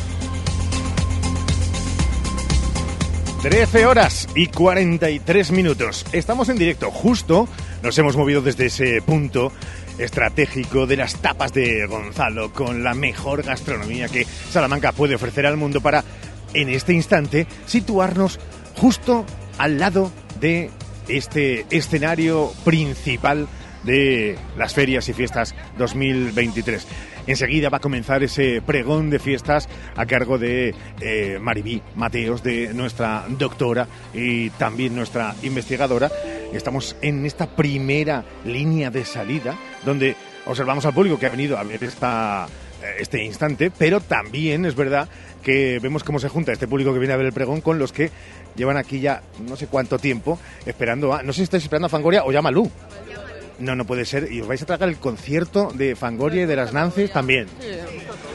13 horas y 43 minutos. Estamos en directo, justo nos hemos movido desde ese punto estratégico de las tapas de Gonzalo con la mejor gastronomía que Salamanca puede ofrecer al mundo para, en este instante, situarnos justo al lado de este escenario principal de las ferias y fiestas 2023. Enseguida va a comenzar ese pregón de fiestas a cargo de eh, Maribí Mateos, de nuestra doctora y también nuestra investigadora. Estamos en esta primera línea de salida donde observamos al público que ha venido a ver esta, eh, este instante, pero también es verdad que vemos cómo se junta este público que viene a ver el pregón con los que llevan aquí ya no sé cuánto tiempo esperando a... No sé si estáis esperando a Fangoria o ya Malú. No, no puede ser. Y os vais a tragar el concierto de Fangoria y de las Nances también.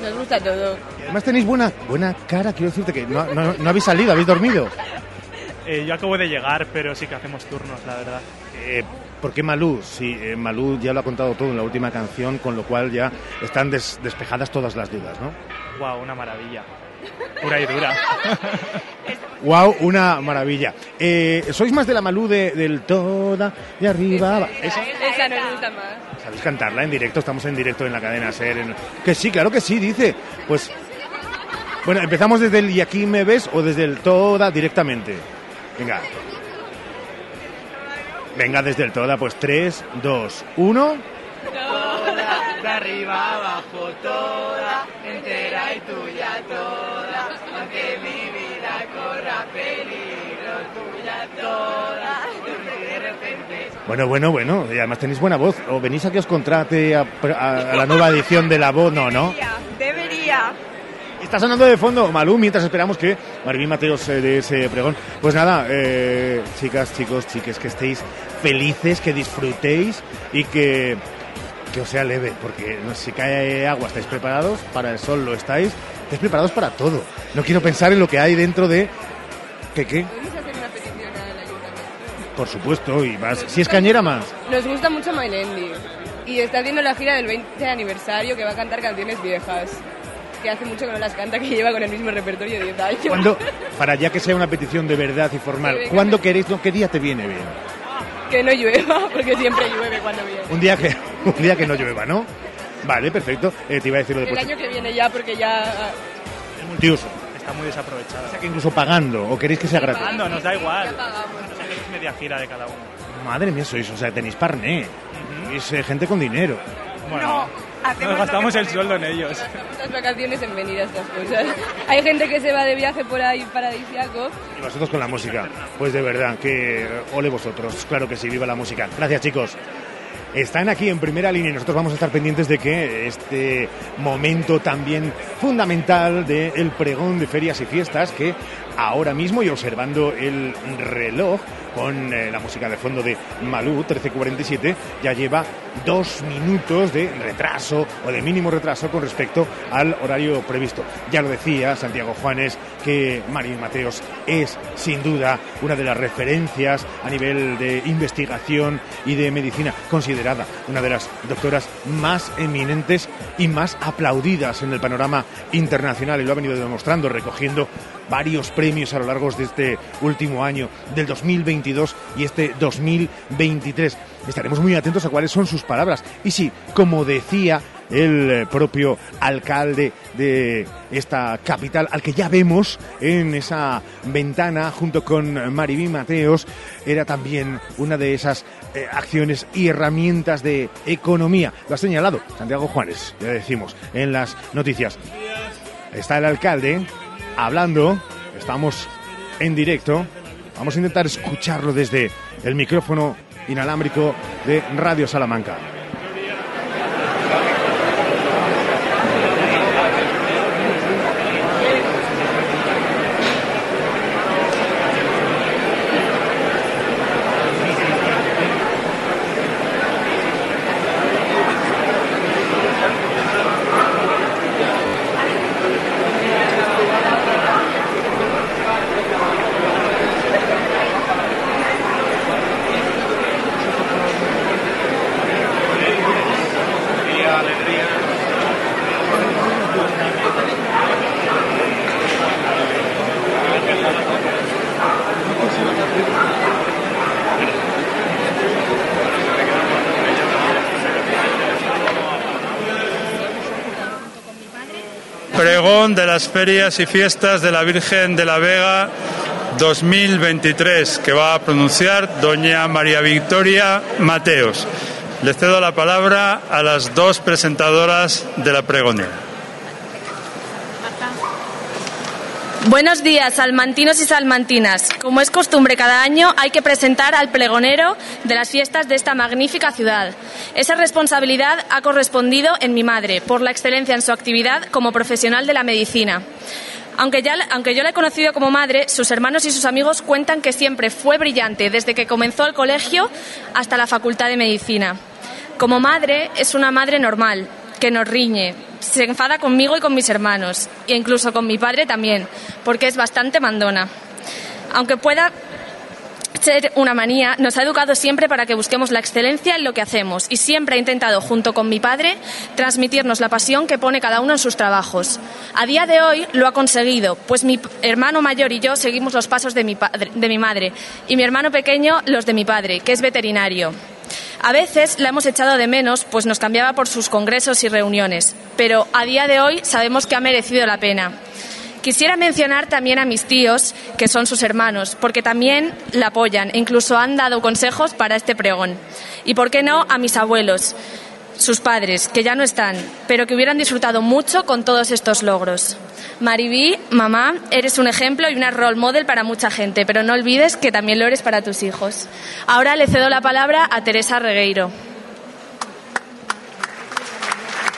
Nos gusta todo. Además tenéis buena, buena cara, quiero decirte que no, no- no habéis salido, habéis dormido. Eh, yo acabo de llegar, pero sí que hacemos turnos, la verdad. Eh, ¿Por qué Malú? Sí, eh, Malú ya lo ha contado todo en la última canción, con lo cual ya están des- despejadas todas las dudas, ¿no? Wow, una maravilla. Pura y dura. ¡Wow! Una maravilla. Eh, ¿Sois más de la Malú de- del toda de arriba? ¿Esa? Esa nos gusta más. ¿Sabéis cantarla en directo? Estamos en directo en la cadena SER. en- Que sí, claro que sí, dice. Pues. Bueno, empezamos desde el y aquí me ves o desde el toda directamente. Venga. Venga, desde el toda, pues 3, 2, 1. Toda, de arriba abajo, toda, entera y tuya toda, aunque mi vida corra peligro, tuya toda, de repente. Bueno, bueno, bueno. Y además tenéis buena voz. ¿O venís a que os contrate a, a- a la nueva edición de La Voz? No, ¿no? Debería. Está sonando de fondo Malú mientras esperamos que Maribí Mateos eh, de ese pregón. Pues nada, eh, chicas, chicos, chiques, que estéis felices, que disfrutéis y que, que os sea leve, porque si cae agua, ¿estáis preparados? Para el sol lo estáis. Estáis preparados para todo. No quiero pensar en lo que hay dentro de... ¿Qué qué? Por supuesto, y más. Si es cañera, más. Nos gusta mucho Mailendi. Y está haciendo la gira del 20 aniversario que va a cantar canciones viejas. Que hace mucho que no las canta, que lleva con el mismo repertorio de 10 años. ¿Cuándo, para ya que sea una petición de verdad y formal, ¿cuándo queréis, no, qué día te viene bien? Que no llueva, porque siempre llueve cuando viene. Un día que, un día que no llueva, ¿no? Vale, perfecto. Eh, te iba a decir lo de El año que viene ya, porque ya... el multiuso. Está muy desaprovechada. O sea, que incluso pagando, o queréis que sea gratuito. Pagando, nos da igual. Ya pagamos. O sea, que es media gira de cada uno. Madre mía, sois, o sea, tenéis parné. Sois eh, gente con dinero. Bueno, nos gastamos el sueldo en ellos. Muchas vacaciones en venir a estas cosas. Hay gente que se va de viaje por ahí paradisiaco. Y vosotros con la música. Pues de verdad, que ole vosotros. Claro que sí, viva la música. Gracias, chicos. Están aquí en primera línea y nosotros vamos a estar pendientes de que este momento también fundamental del pregón de ferias y fiestas, que ahora mismo y observando el reloj con eh, la música de fondo de Malú 1347, ya lleva dos minutos de retraso o de mínimo retraso con respecto al horario previsto. Ya lo decía Santiago Juanes que Mari Mateos es sin duda una de las referencias a nivel de investigación y de medicina, considerada una de las doctoras más eminentes y más aplaudidas en el panorama internacional y lo ha venido demostrando recogiendo varios premios a lo largo de este último año del 2022 y este 2023. Estaremos muy atentos a cuáles son sus palabras. Y sí, como decía el eh, propio alcalde de esta capital, al que ya vemos en esa ventana junto con Maribí Mateos, era también una de esas eh, acciones y herramientas de economía. Lo ha señalado Santiago Juárez, ya decimos, en las noticias. Está el alcalde hablando, estamos en directo, vamos a intentar escucharlo desde el micrófono inalámbrico de Radio Salamanca. Pregón de las ferias y fiestas de la Virgen de la Vega 2023, que va a pronunciar doña María Victoria Mateos. Le cedo la palabra a las dos presentadoras de la pregonera. Buenos días, salmantinos y salmantinas. Como es costumbre cada año, hay que presentar al pregonero de las fiestas de esta magnífica ciudad. Esa responsabilidad ha correspondido en mi madre, por la excelencia en su actividad como profesional de la medicina. Aunque, ya, aunque yo la he conocido como madre, sus hermanos y sus amigos cuentan que siempre fue brillante desde que comenzó el colegio hasta la facultad de medicina. Como madre, es una madre normal, que nos riñe, se enfada conmigo y con mis hermanos, e incluso con mi padre también, porque es bastante mandona. Aunque pueda ser una manía, nos ha educado siempre para que busquemos la excelencia en lo que hacemos y siempre ha intentado, junto con mi padre, transmitirnos la pasión que pone cada uno en sus trabajos. A día de hoy lo ha conseguido, pues mi hermano mayor y yo seguimos los pasos de mi, de mi madre y mi hermano pequeño los de mi padre, que es veterinario. A veces la hemos echado de menos, pues nos cambiaba por sus congresos y reuniones, pero a día de hoy sabemos que ha merecido la pena. Quisiera mencionar también a mis tíos, que son sus hermanos, porque también la apoyan e incluso han dado consejos para este pregón. Y por qué no a mis abuelos, sus padres, que ya no están, pero que hubieran disfrutado mucho con todos estos logros. Maribí, mamá, eres un ejemplo y una role model para mucha gente, pero no olvides que también lo eres para tus hijos. Ahora le cedo la palabra a Teresa Regueiro.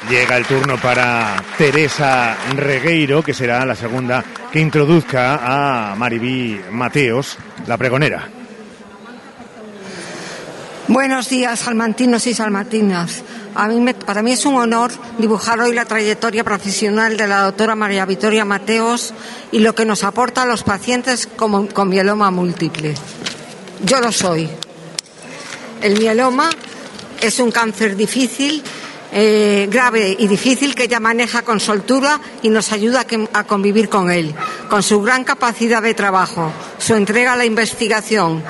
Llega el turno para Teresa Regueiro, que será la segunda que introduzca a Maribí Mateos, la pregonera. Buenos días, salmantinos y salmantinas. Para mí es un honor dibujar hoy la trayectoria profesional de la doctora María Victoria Mateos y lo que nos aporta a los pacientes con mieloma múltiple. Yo lo soy. El mieloma es un cáncer difícil, eh, grave y difícil que ella maneja con soltura y nos ayuda a convivir con él. Con su gran capacidad de trabajo, su entrega a la investigación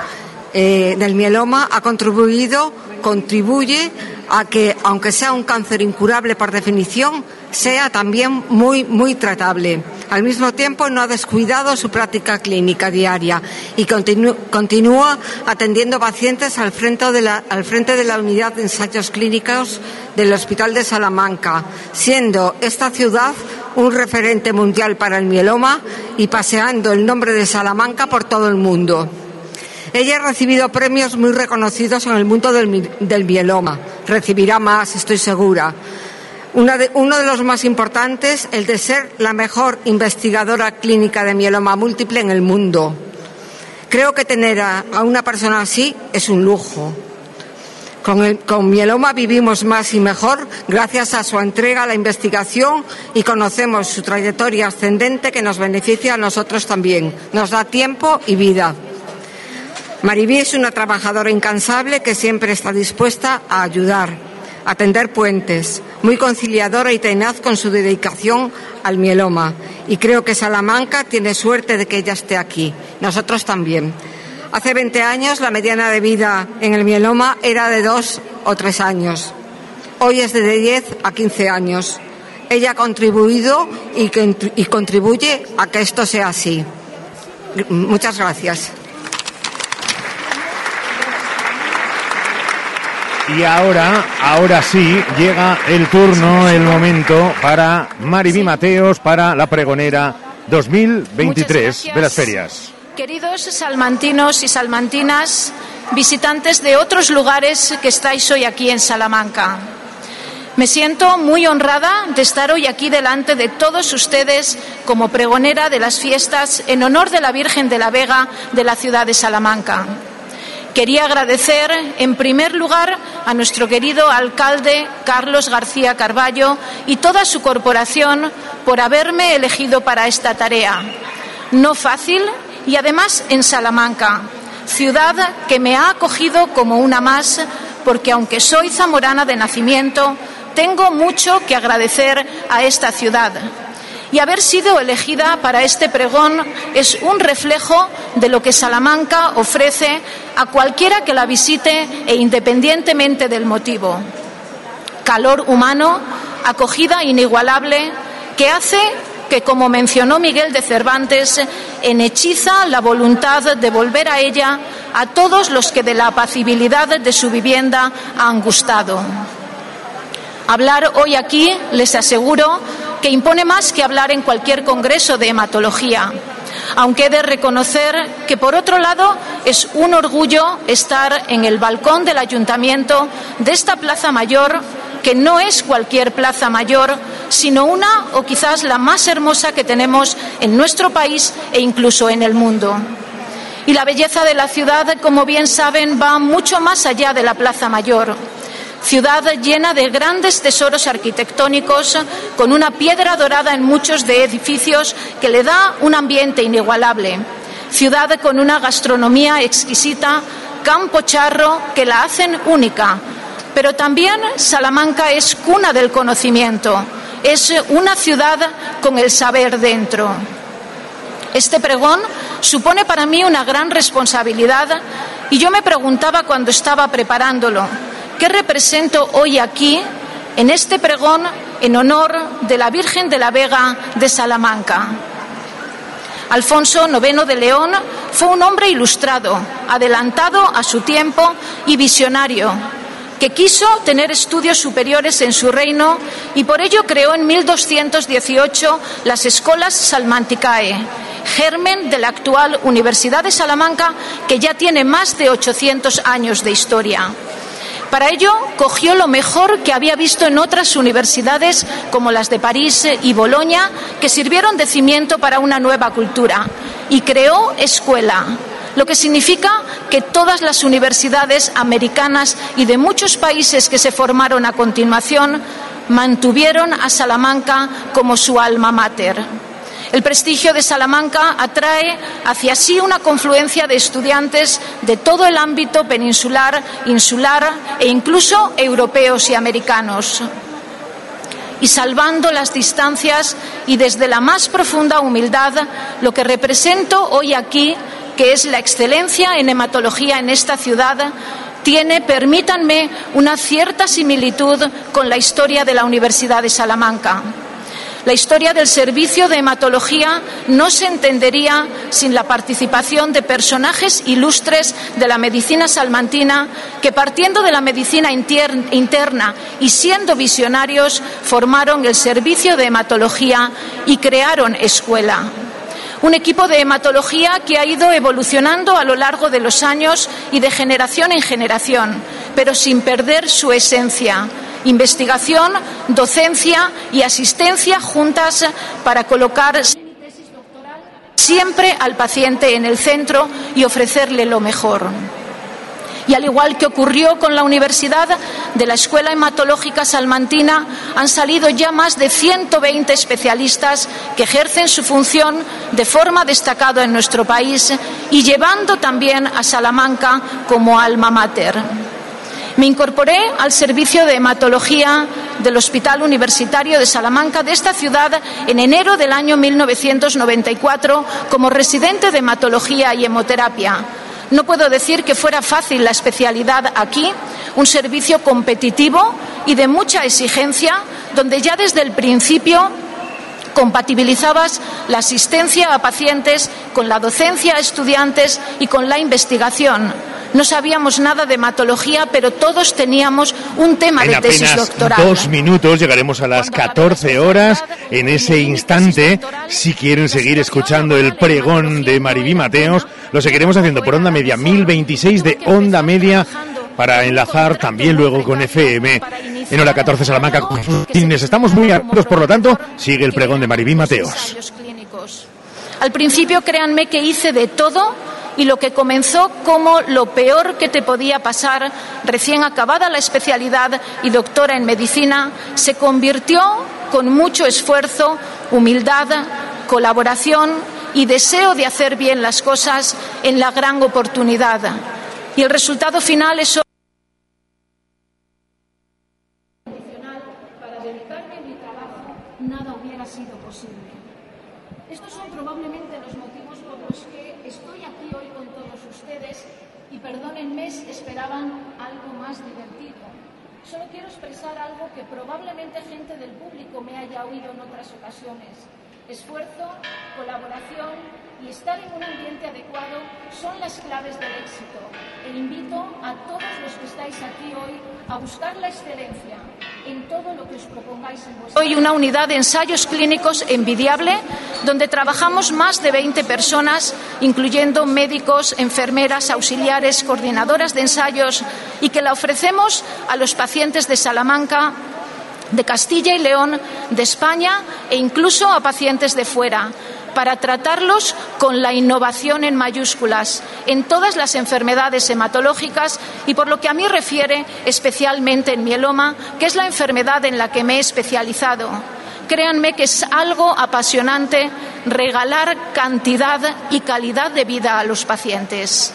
eh, del mieloma ha contribuido, contribuye a que, aunque sea un cáncer incurable por definición, sea también muy, muy tratable. Al mismo tiempo, no ha descuidado su práctica clínica diaria y continúa atendiendo pacientes al frente de la unidad de ensayos clínicos del Hospital de Salamanca, siendo esta ciudad un referente mundial para el mieloma y paseando el nombre de Salamanca por todo el mundo. Ella ha recibido premios muy reconocidos en el mundo del, mi- del mieloma. Recibirá más, estoy segura. Uno de los más importantes, el de ser la mejor investigadora clínica de mieloma múltiple en el mundo. Creo que tener a, una persona así es un lujo. Con mieloma vivimos más y mejor gracias a su entrega a la investigación y conocemos su trayectoria ascendente que nos beneficia a nosotros también. Nos da tiempo y vida. Maribí es una trabajadora incansable que siempre está dispuesta a ayudar, a tender puentes, muy conciliadora y tenaz con su dedicación al mieloma. Y creo que Salamanca tiene suerte de que ella esté aquí. Nosotros también. Hace 20 años la mediana de vida en el mieloma era de dos o tres años. Hoy es de 10 a 15 años. Ella ha contribuido y, contribuye a que esto sea así. Muchas gracias. Y ahora, ahora sí, llega el turno, el momento para Maribí Mateos, para la pregonera 2023 de las ferias. Queridos salmantinos y salmantinas, visitantes de otros lugares que estáis hoy aquí en Salamanca. Me siento muy honrada de estar hoy aquí delante de todos ustedes como pregonera de las fiestas en honor de la Virgen de la Vega de la ciudad de Salamanca. Quería agradecer, en primer lugar, a nuestro querido alcalde Carlos García Carballo y toda su corporación por haberme elegido para esta tarea. No fácil y además en Salamanca, ciudad que me ha acogido como una más, porque aunque soy zamorana de nacimiento, tengo mucho que agradecer a esta ciudad. Y haber sido elegida para este pregón es un reflejo de lo que Salamanca ofrece a cualquiera que la visite e independientemente del motivo. Calor humano, acogida inigualable, que hace que, como mencionó Miguel de Cervantes, enhechiza la voluntad de volver a ella a todos los que de la apacibilidad de su vivienda han gustado. Hablar hoy aquí, les aseguro, que impone más que hablar en cualquier congreso de hematología, aunque he de reconocer que, por otro lado, es un orgullo estar en el balcón del ayuntamiento de esta Plaza Mayor, que no es cualquier Plaza Mayor, sino una o quizás la más hermosa que tenemos en nuestro país e incluso en el mundo. Y la belleza de la ciudad, como bien saben, va mucho más allá de la Plaza Mayor ciudad llena de grandes tesoros arquitectónicos, con una piedra dorada en muchos de edificios que le da un ambiente inigualable. Ciudad con una gastronomía exquisita, campo charro que la hacen única. Pero también Salamanca es cuna del conocimiento, es una ciudad con el saber dentro. Este pregón supone para mí una gran responsabilidad y yo me preguntaba cuando estaba preparándolo, ¿Qué represento hoy aquí en este pregón en honor de la Virgen de la Vega de Salamanca? Alfonso IX de León fue un hombre ilustrado, adelantado a su tiempo y visionario, que quiso tener estudios superiores en su reino y por ello creó en 1218 las escolas Salmanticae, germen de la actual Universidad de Salamanca, que ya tiene más de 800 años de historia. Para ello, cogió lo mejor que había visto en otras universidades, como las de París y Bolonia, que sirvieron de cimiento para una nueva cultura, y creó escuela, lo que significa que todas las universidades americanas y de muchos países que se formaron a continuación mantuvieron a Salamanca como su alma mater. El prestigio de Salamanca atrae hacia sí una confluencia de estudiantes de todo el ámbito peninsular, insular e incluso europeos y americanos. Y salvando las distancias y desde la más profunda humildad, lo que represento hoy aquí, que es la excelencia en hematología en esta ciudad, tiene, permítanme, una cierta similitud con la historia de la Universidad de Salamanca. La historia del servicio de hematología no se entendería sin la participación de personajes ilustres de la medicina salmantina que, partiendo de la medicina interna y siendo visionarios, formaron el servicio de hematología y crearon escuela. Un equipo de hematología que ha ido evolucionando a lo largo de los años y de generación en generación, pero sin perder su esencia investigación, docencia y asistencia juntas para colocar siempre al paciente en el centro y ofrecerle lo mejor. Y al igual que ocurrió con la Universidad de la Escuela Hematológica Salmantina, han salido ya más de 120 especialistas que ejercen su función de forma destacada en nuestro país y llevando también a Salamanca como alma mater. Me incorporé al servicio de hematología del Hospital Universitario de Salamanca de esta ciudad en enero del año 1994 como residente de hematología y hemoterapia. No puedo decir que fuera fácil la especialidad aquí, un servicio competitivo y de mucha exigencia, donde ya desde el principio compatibilizabas la asistencia a pacientes con la docencia a estudiantes y con la investigación no sabíamos nada de hematología, pero todos teníamos un tema de tesis doctoral. Dos minutos, llegaremos a las 14 horas. En ese instante, si quieren seguir escuchando el pregón de Maribí Mateos, lo seguiremos haciendo por onda media 1026 de onda media para enlazar también luego con FM en hora 14 Salamanca. Estamos muy atentos, por lo tanto, sigue el pregón de Maribí Mateos. Al principio, créanme que hice de todo y lo que comenzó como lo peor que te podía pasar recién acabada la especialidad y doctora en medicina, se convirtió con mucho esfuerzo, humildad, colaboración y deseo de hacer bien las cosas en la gran oportunidad. Y el resultado final es Solo quiero expresar algo que probablemente gente del público me haya oído en otras ocasiones. Esfuerzo, colaboración y estar en un ambiente adecuado son las claves del éxito. E invito a todos los que estáis aquí hoy a buscar la excelencia en todo lo que os propongáis en Hoy una unidad de ensayos clínicos envidiable donde trabajamos más de 20 personas, incluyendo médicos, enfermeras, auxiliares, coordinadoras de ensayos y que la ofrecemos a los pacientes de Salamanca de Castilla y León, de España e incluso a pacientes de fuera, para tratarlos con la innovación en mayúsculas en todas las enfermedades hematológicas y, por lo que a mí refiere, especialmente en mieloma, que es la enfermedad en la que me he especializado. Créanme que es algo apasionante regalar cantidad y calidad de vida a los pacientes.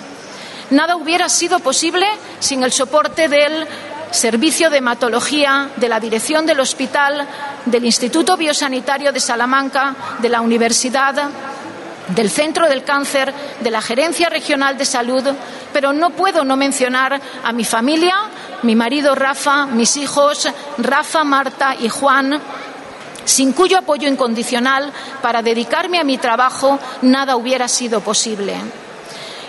Nada hubiera sido posible sin el soporte del Servicio de Hematología, de la Dirección del Hospital, del Instituto Biosanitario de Salamanca, de la Universidad, del Centro del Cáncer, de la Gerencia Regional de Salud, pero no puedo no mencionar a mi familia, mi marido Rafa, mis hijos Rafa, Marta y Juan, sin cuyo apoyo incondicional para dedicarme a mi trabajo nada hubiera sido posible.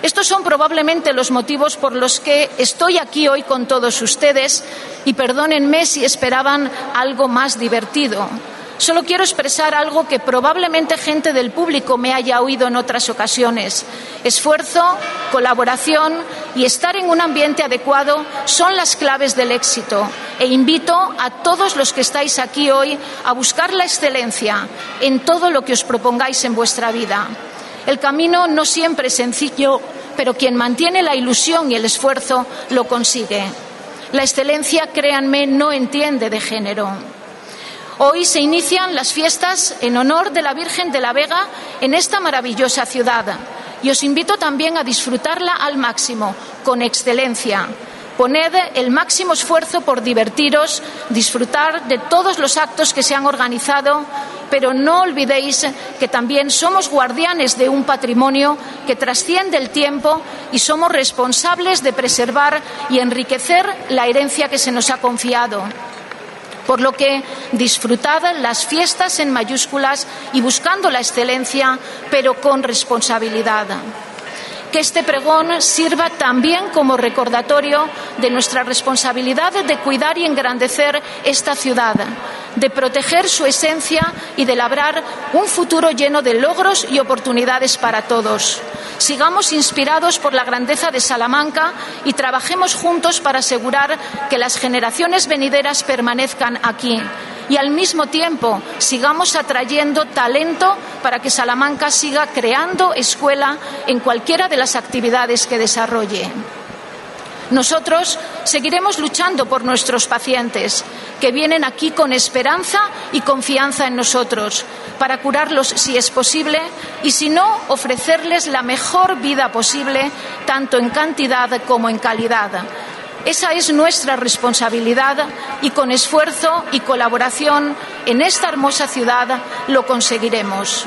Estos son probablemente los motivos por los que estoy aquí hoy con todos ustedes y perdónenme si esperaban algo más divertido. Solo quiero expresar algo que probablemente gente del público me haya oído en otras ocasiones. Esfuerzo, colaboración y estar en un ambiente adecuado son las claves del éxito. E invito a todos los que estáis aquí hoy a buscar la excelencia en todo lo que os propongáis en vuestra vida. El camino no siempre es sencillo, pero quien mantiene la ilusión y el esfuerzo lo consigue. La excelencia, créanme, no entiende de género. Hoy se inician las fiestas en honor de la Virgen de la Vega en esta maravillosa ciudad y os invito también a disfrutarla al máximo, con excelencia. Poned el máximo esfuerzo por divertiros, disfrutar de todos los actos que se han organizado, pero no olvidéis que también somos guardianes de un patrimonio que trasciende el tiempo y somos responsables de preservar y enriquecer la herencia que se nos ha confiado. Por lo que disfrutad las fiestas en mayúsculas y buscando la excelencia, pero con responsabilidad que este pregón sirva también como recordatorio de nuestra responsabilidad de cuidar y engrandecer esta ciudad, de proteger su esencia y de labrar un futuro lleno de logros y oportunidades para todos. Sigamos inspirados por la grandeza de Salamanca y trabajemos juntos para asegurar que las generaciones venideras permanezcan aquí y al mismo tiempo sigamos atrayendo talento para que Salamanca siga creando escuela en cualquiera de las actividades que desarrolle. Nosotros seguiremos luchando por nuestros pacientes, que vienen aquí con esperanza y confianza en nosotros, para curarlos si es posible y, si no, ofrecerles la mejor vida posible, tanto en cantidad como en calidad esa es nuestra responsabilidad y con esfuerzo y colaboración en esta hermosa ciudad lo conseguiremos.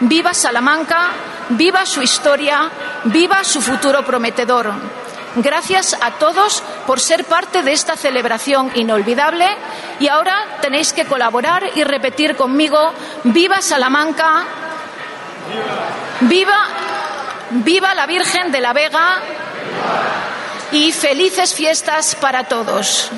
Viva Salamanca, viva su historia, viva su futuro prometedor. Gracias a todos por ser parte de esta celebración inolvidable y ahora tenéis que colaborar y repetir conmigo, viva Salamanca, viva, viva la Virgen de la Vega y felices fiestas para todos.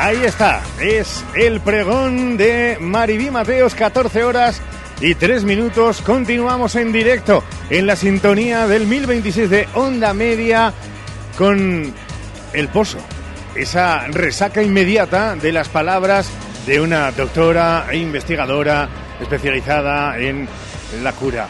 Ahí está, es el pregón de Maribí Mateos, 14 horas y 3 minutos. Continuamos en directo en la sintonía del 1026 de Onda Media con El Pozo. Esa resaca inmediata de las palabras de una doctora e investigadora especializada en la cura,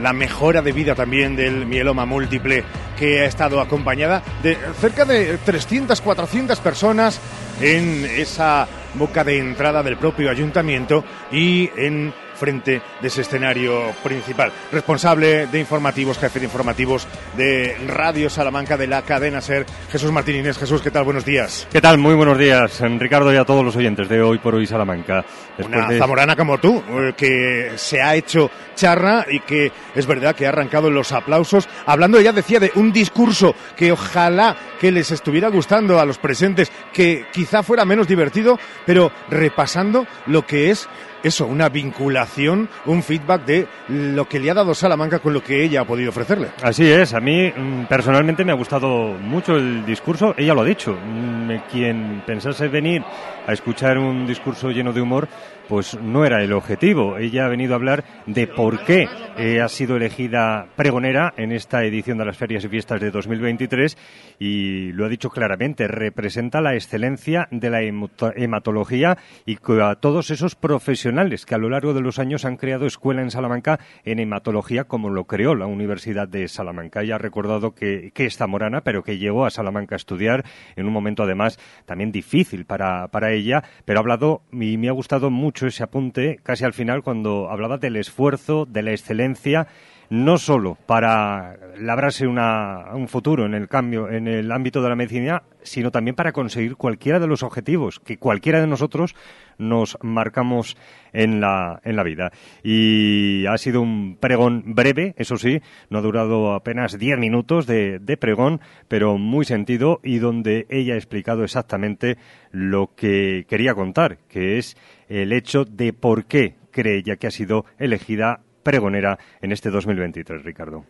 la mejora de vida también del mieloma múltiple, que ha estado acompañada de cerca de 300, 400 personas en esa boca de entrada del propio ayuntamiento y en frente de ese escenario principal. Responsable de informativos, jefe de informativos de Radio Salamanca de la cadena SER, Jesús Martín Inés. Jesús, ¿qué tal? Buenos días. ¿Qué tal? Muy buenos días, Ricardo, y a todos los oyentes de Hoy por Hoy Salamanca. Una Después de- zamorana como tú, eh, que se ha hecho charra y que es verdad que ha arrancado los aplausos, hablando, ella decía, de un discurso que ojalá que les estuviera gustando a los presentes, que quizá fuera menos divertido, pero repasando lo que es eso, una vinculación, un feedback de lo que le ha dado Salamanca con lo que ella ha podido ofrecerle. Así es, a mí mm, personalmente me ha gustado mucho el discurso, ella lo ha dicho, mm, quien pensase venir a escuchar un discurso lleno de humor, pues no era el objetivo. Ella ha venido a hablar de por qué eh, ha sido elegida pregonera en esta edición de las Ferias y Fiestas de 2023 y lo ha dicho claramente, representa la excelencia de la hematología y a todos esos profesionales que a lo largo de los años han creado escuela en Salamanca en hematología como lo creó la Universidad de Salamanca. Ella ha recordado que, que es zamorana, pero que llegó a Salamanca a estudiar en un momento además también difícil para, para ella, pero ha hablado y me ha gustado mucho ese apunte casi al final cuando hablaba del esfuerzo, de la excelencia no solo para labrarse una- un futuro en el cambio, en el ámbito de la medicina, sino también para conseguir cualquiera de los objetivos que cualquiera de nosotros nos marcamos en la, en la vida. Y ha sido un pregón breve, eso sí, no ha durado apenas 10 minutos de, de pregón, pero muy sentido y donde ella ha explicado exactamente lo que quería contar, que es el hecho de por qué cree ella que ha sido elegida pregonera en este 2023, Ricardo.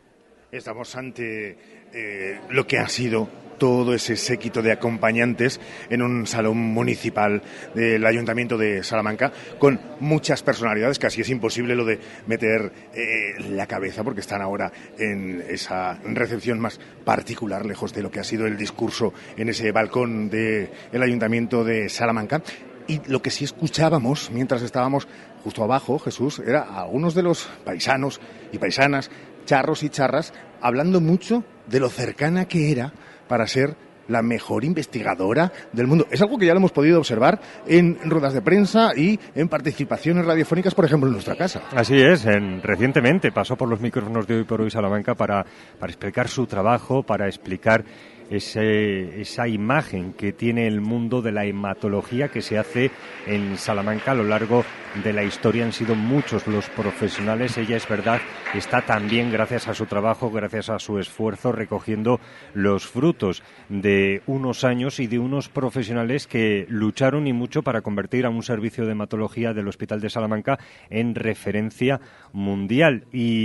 Estamos ante eh, lo que ha sido todo ese séquito de acompañantes en un salón municipal del Ayuntamiento de Salamanca con muchas personalidades, casi es imposible lo de meter eh, la cabeza porque están ahora en esa recepción más particular, lejos de lo que ha sido el discurso en ese balcón del Ayuntamiento de Salamanca. Y lo que sí escuchábamos mientras estábamos justo abajo, Jesús, era a algunos de los paisanos y paisanas, charros y charras, hablando mucho de lo cercana que era para ser la mejor investigadora del mundo. Es algo que ya lo hemos podido observar en ruedas de prensa y en participaciones radiofónicas, por ejemplo, en nuestra casa. Así es, en- recientemente pasó por los micrófonos de Hoy por Hoy Salamanca para, para explicar su trabajo, para explicar esa imagen que tiene el mundo de la hematología que se hace en Salamanca a lo largo de la historia. Han sido muchos los profesionales. Ella es verdad, está también gracias a su trabajo, gracias a su esfuerzo, recogiendo los frutos de unos años y de unos profesionales que lucharon y mucho para convertir a un servicio de hematología del Hospital de Salamanca en referencia mundial. Y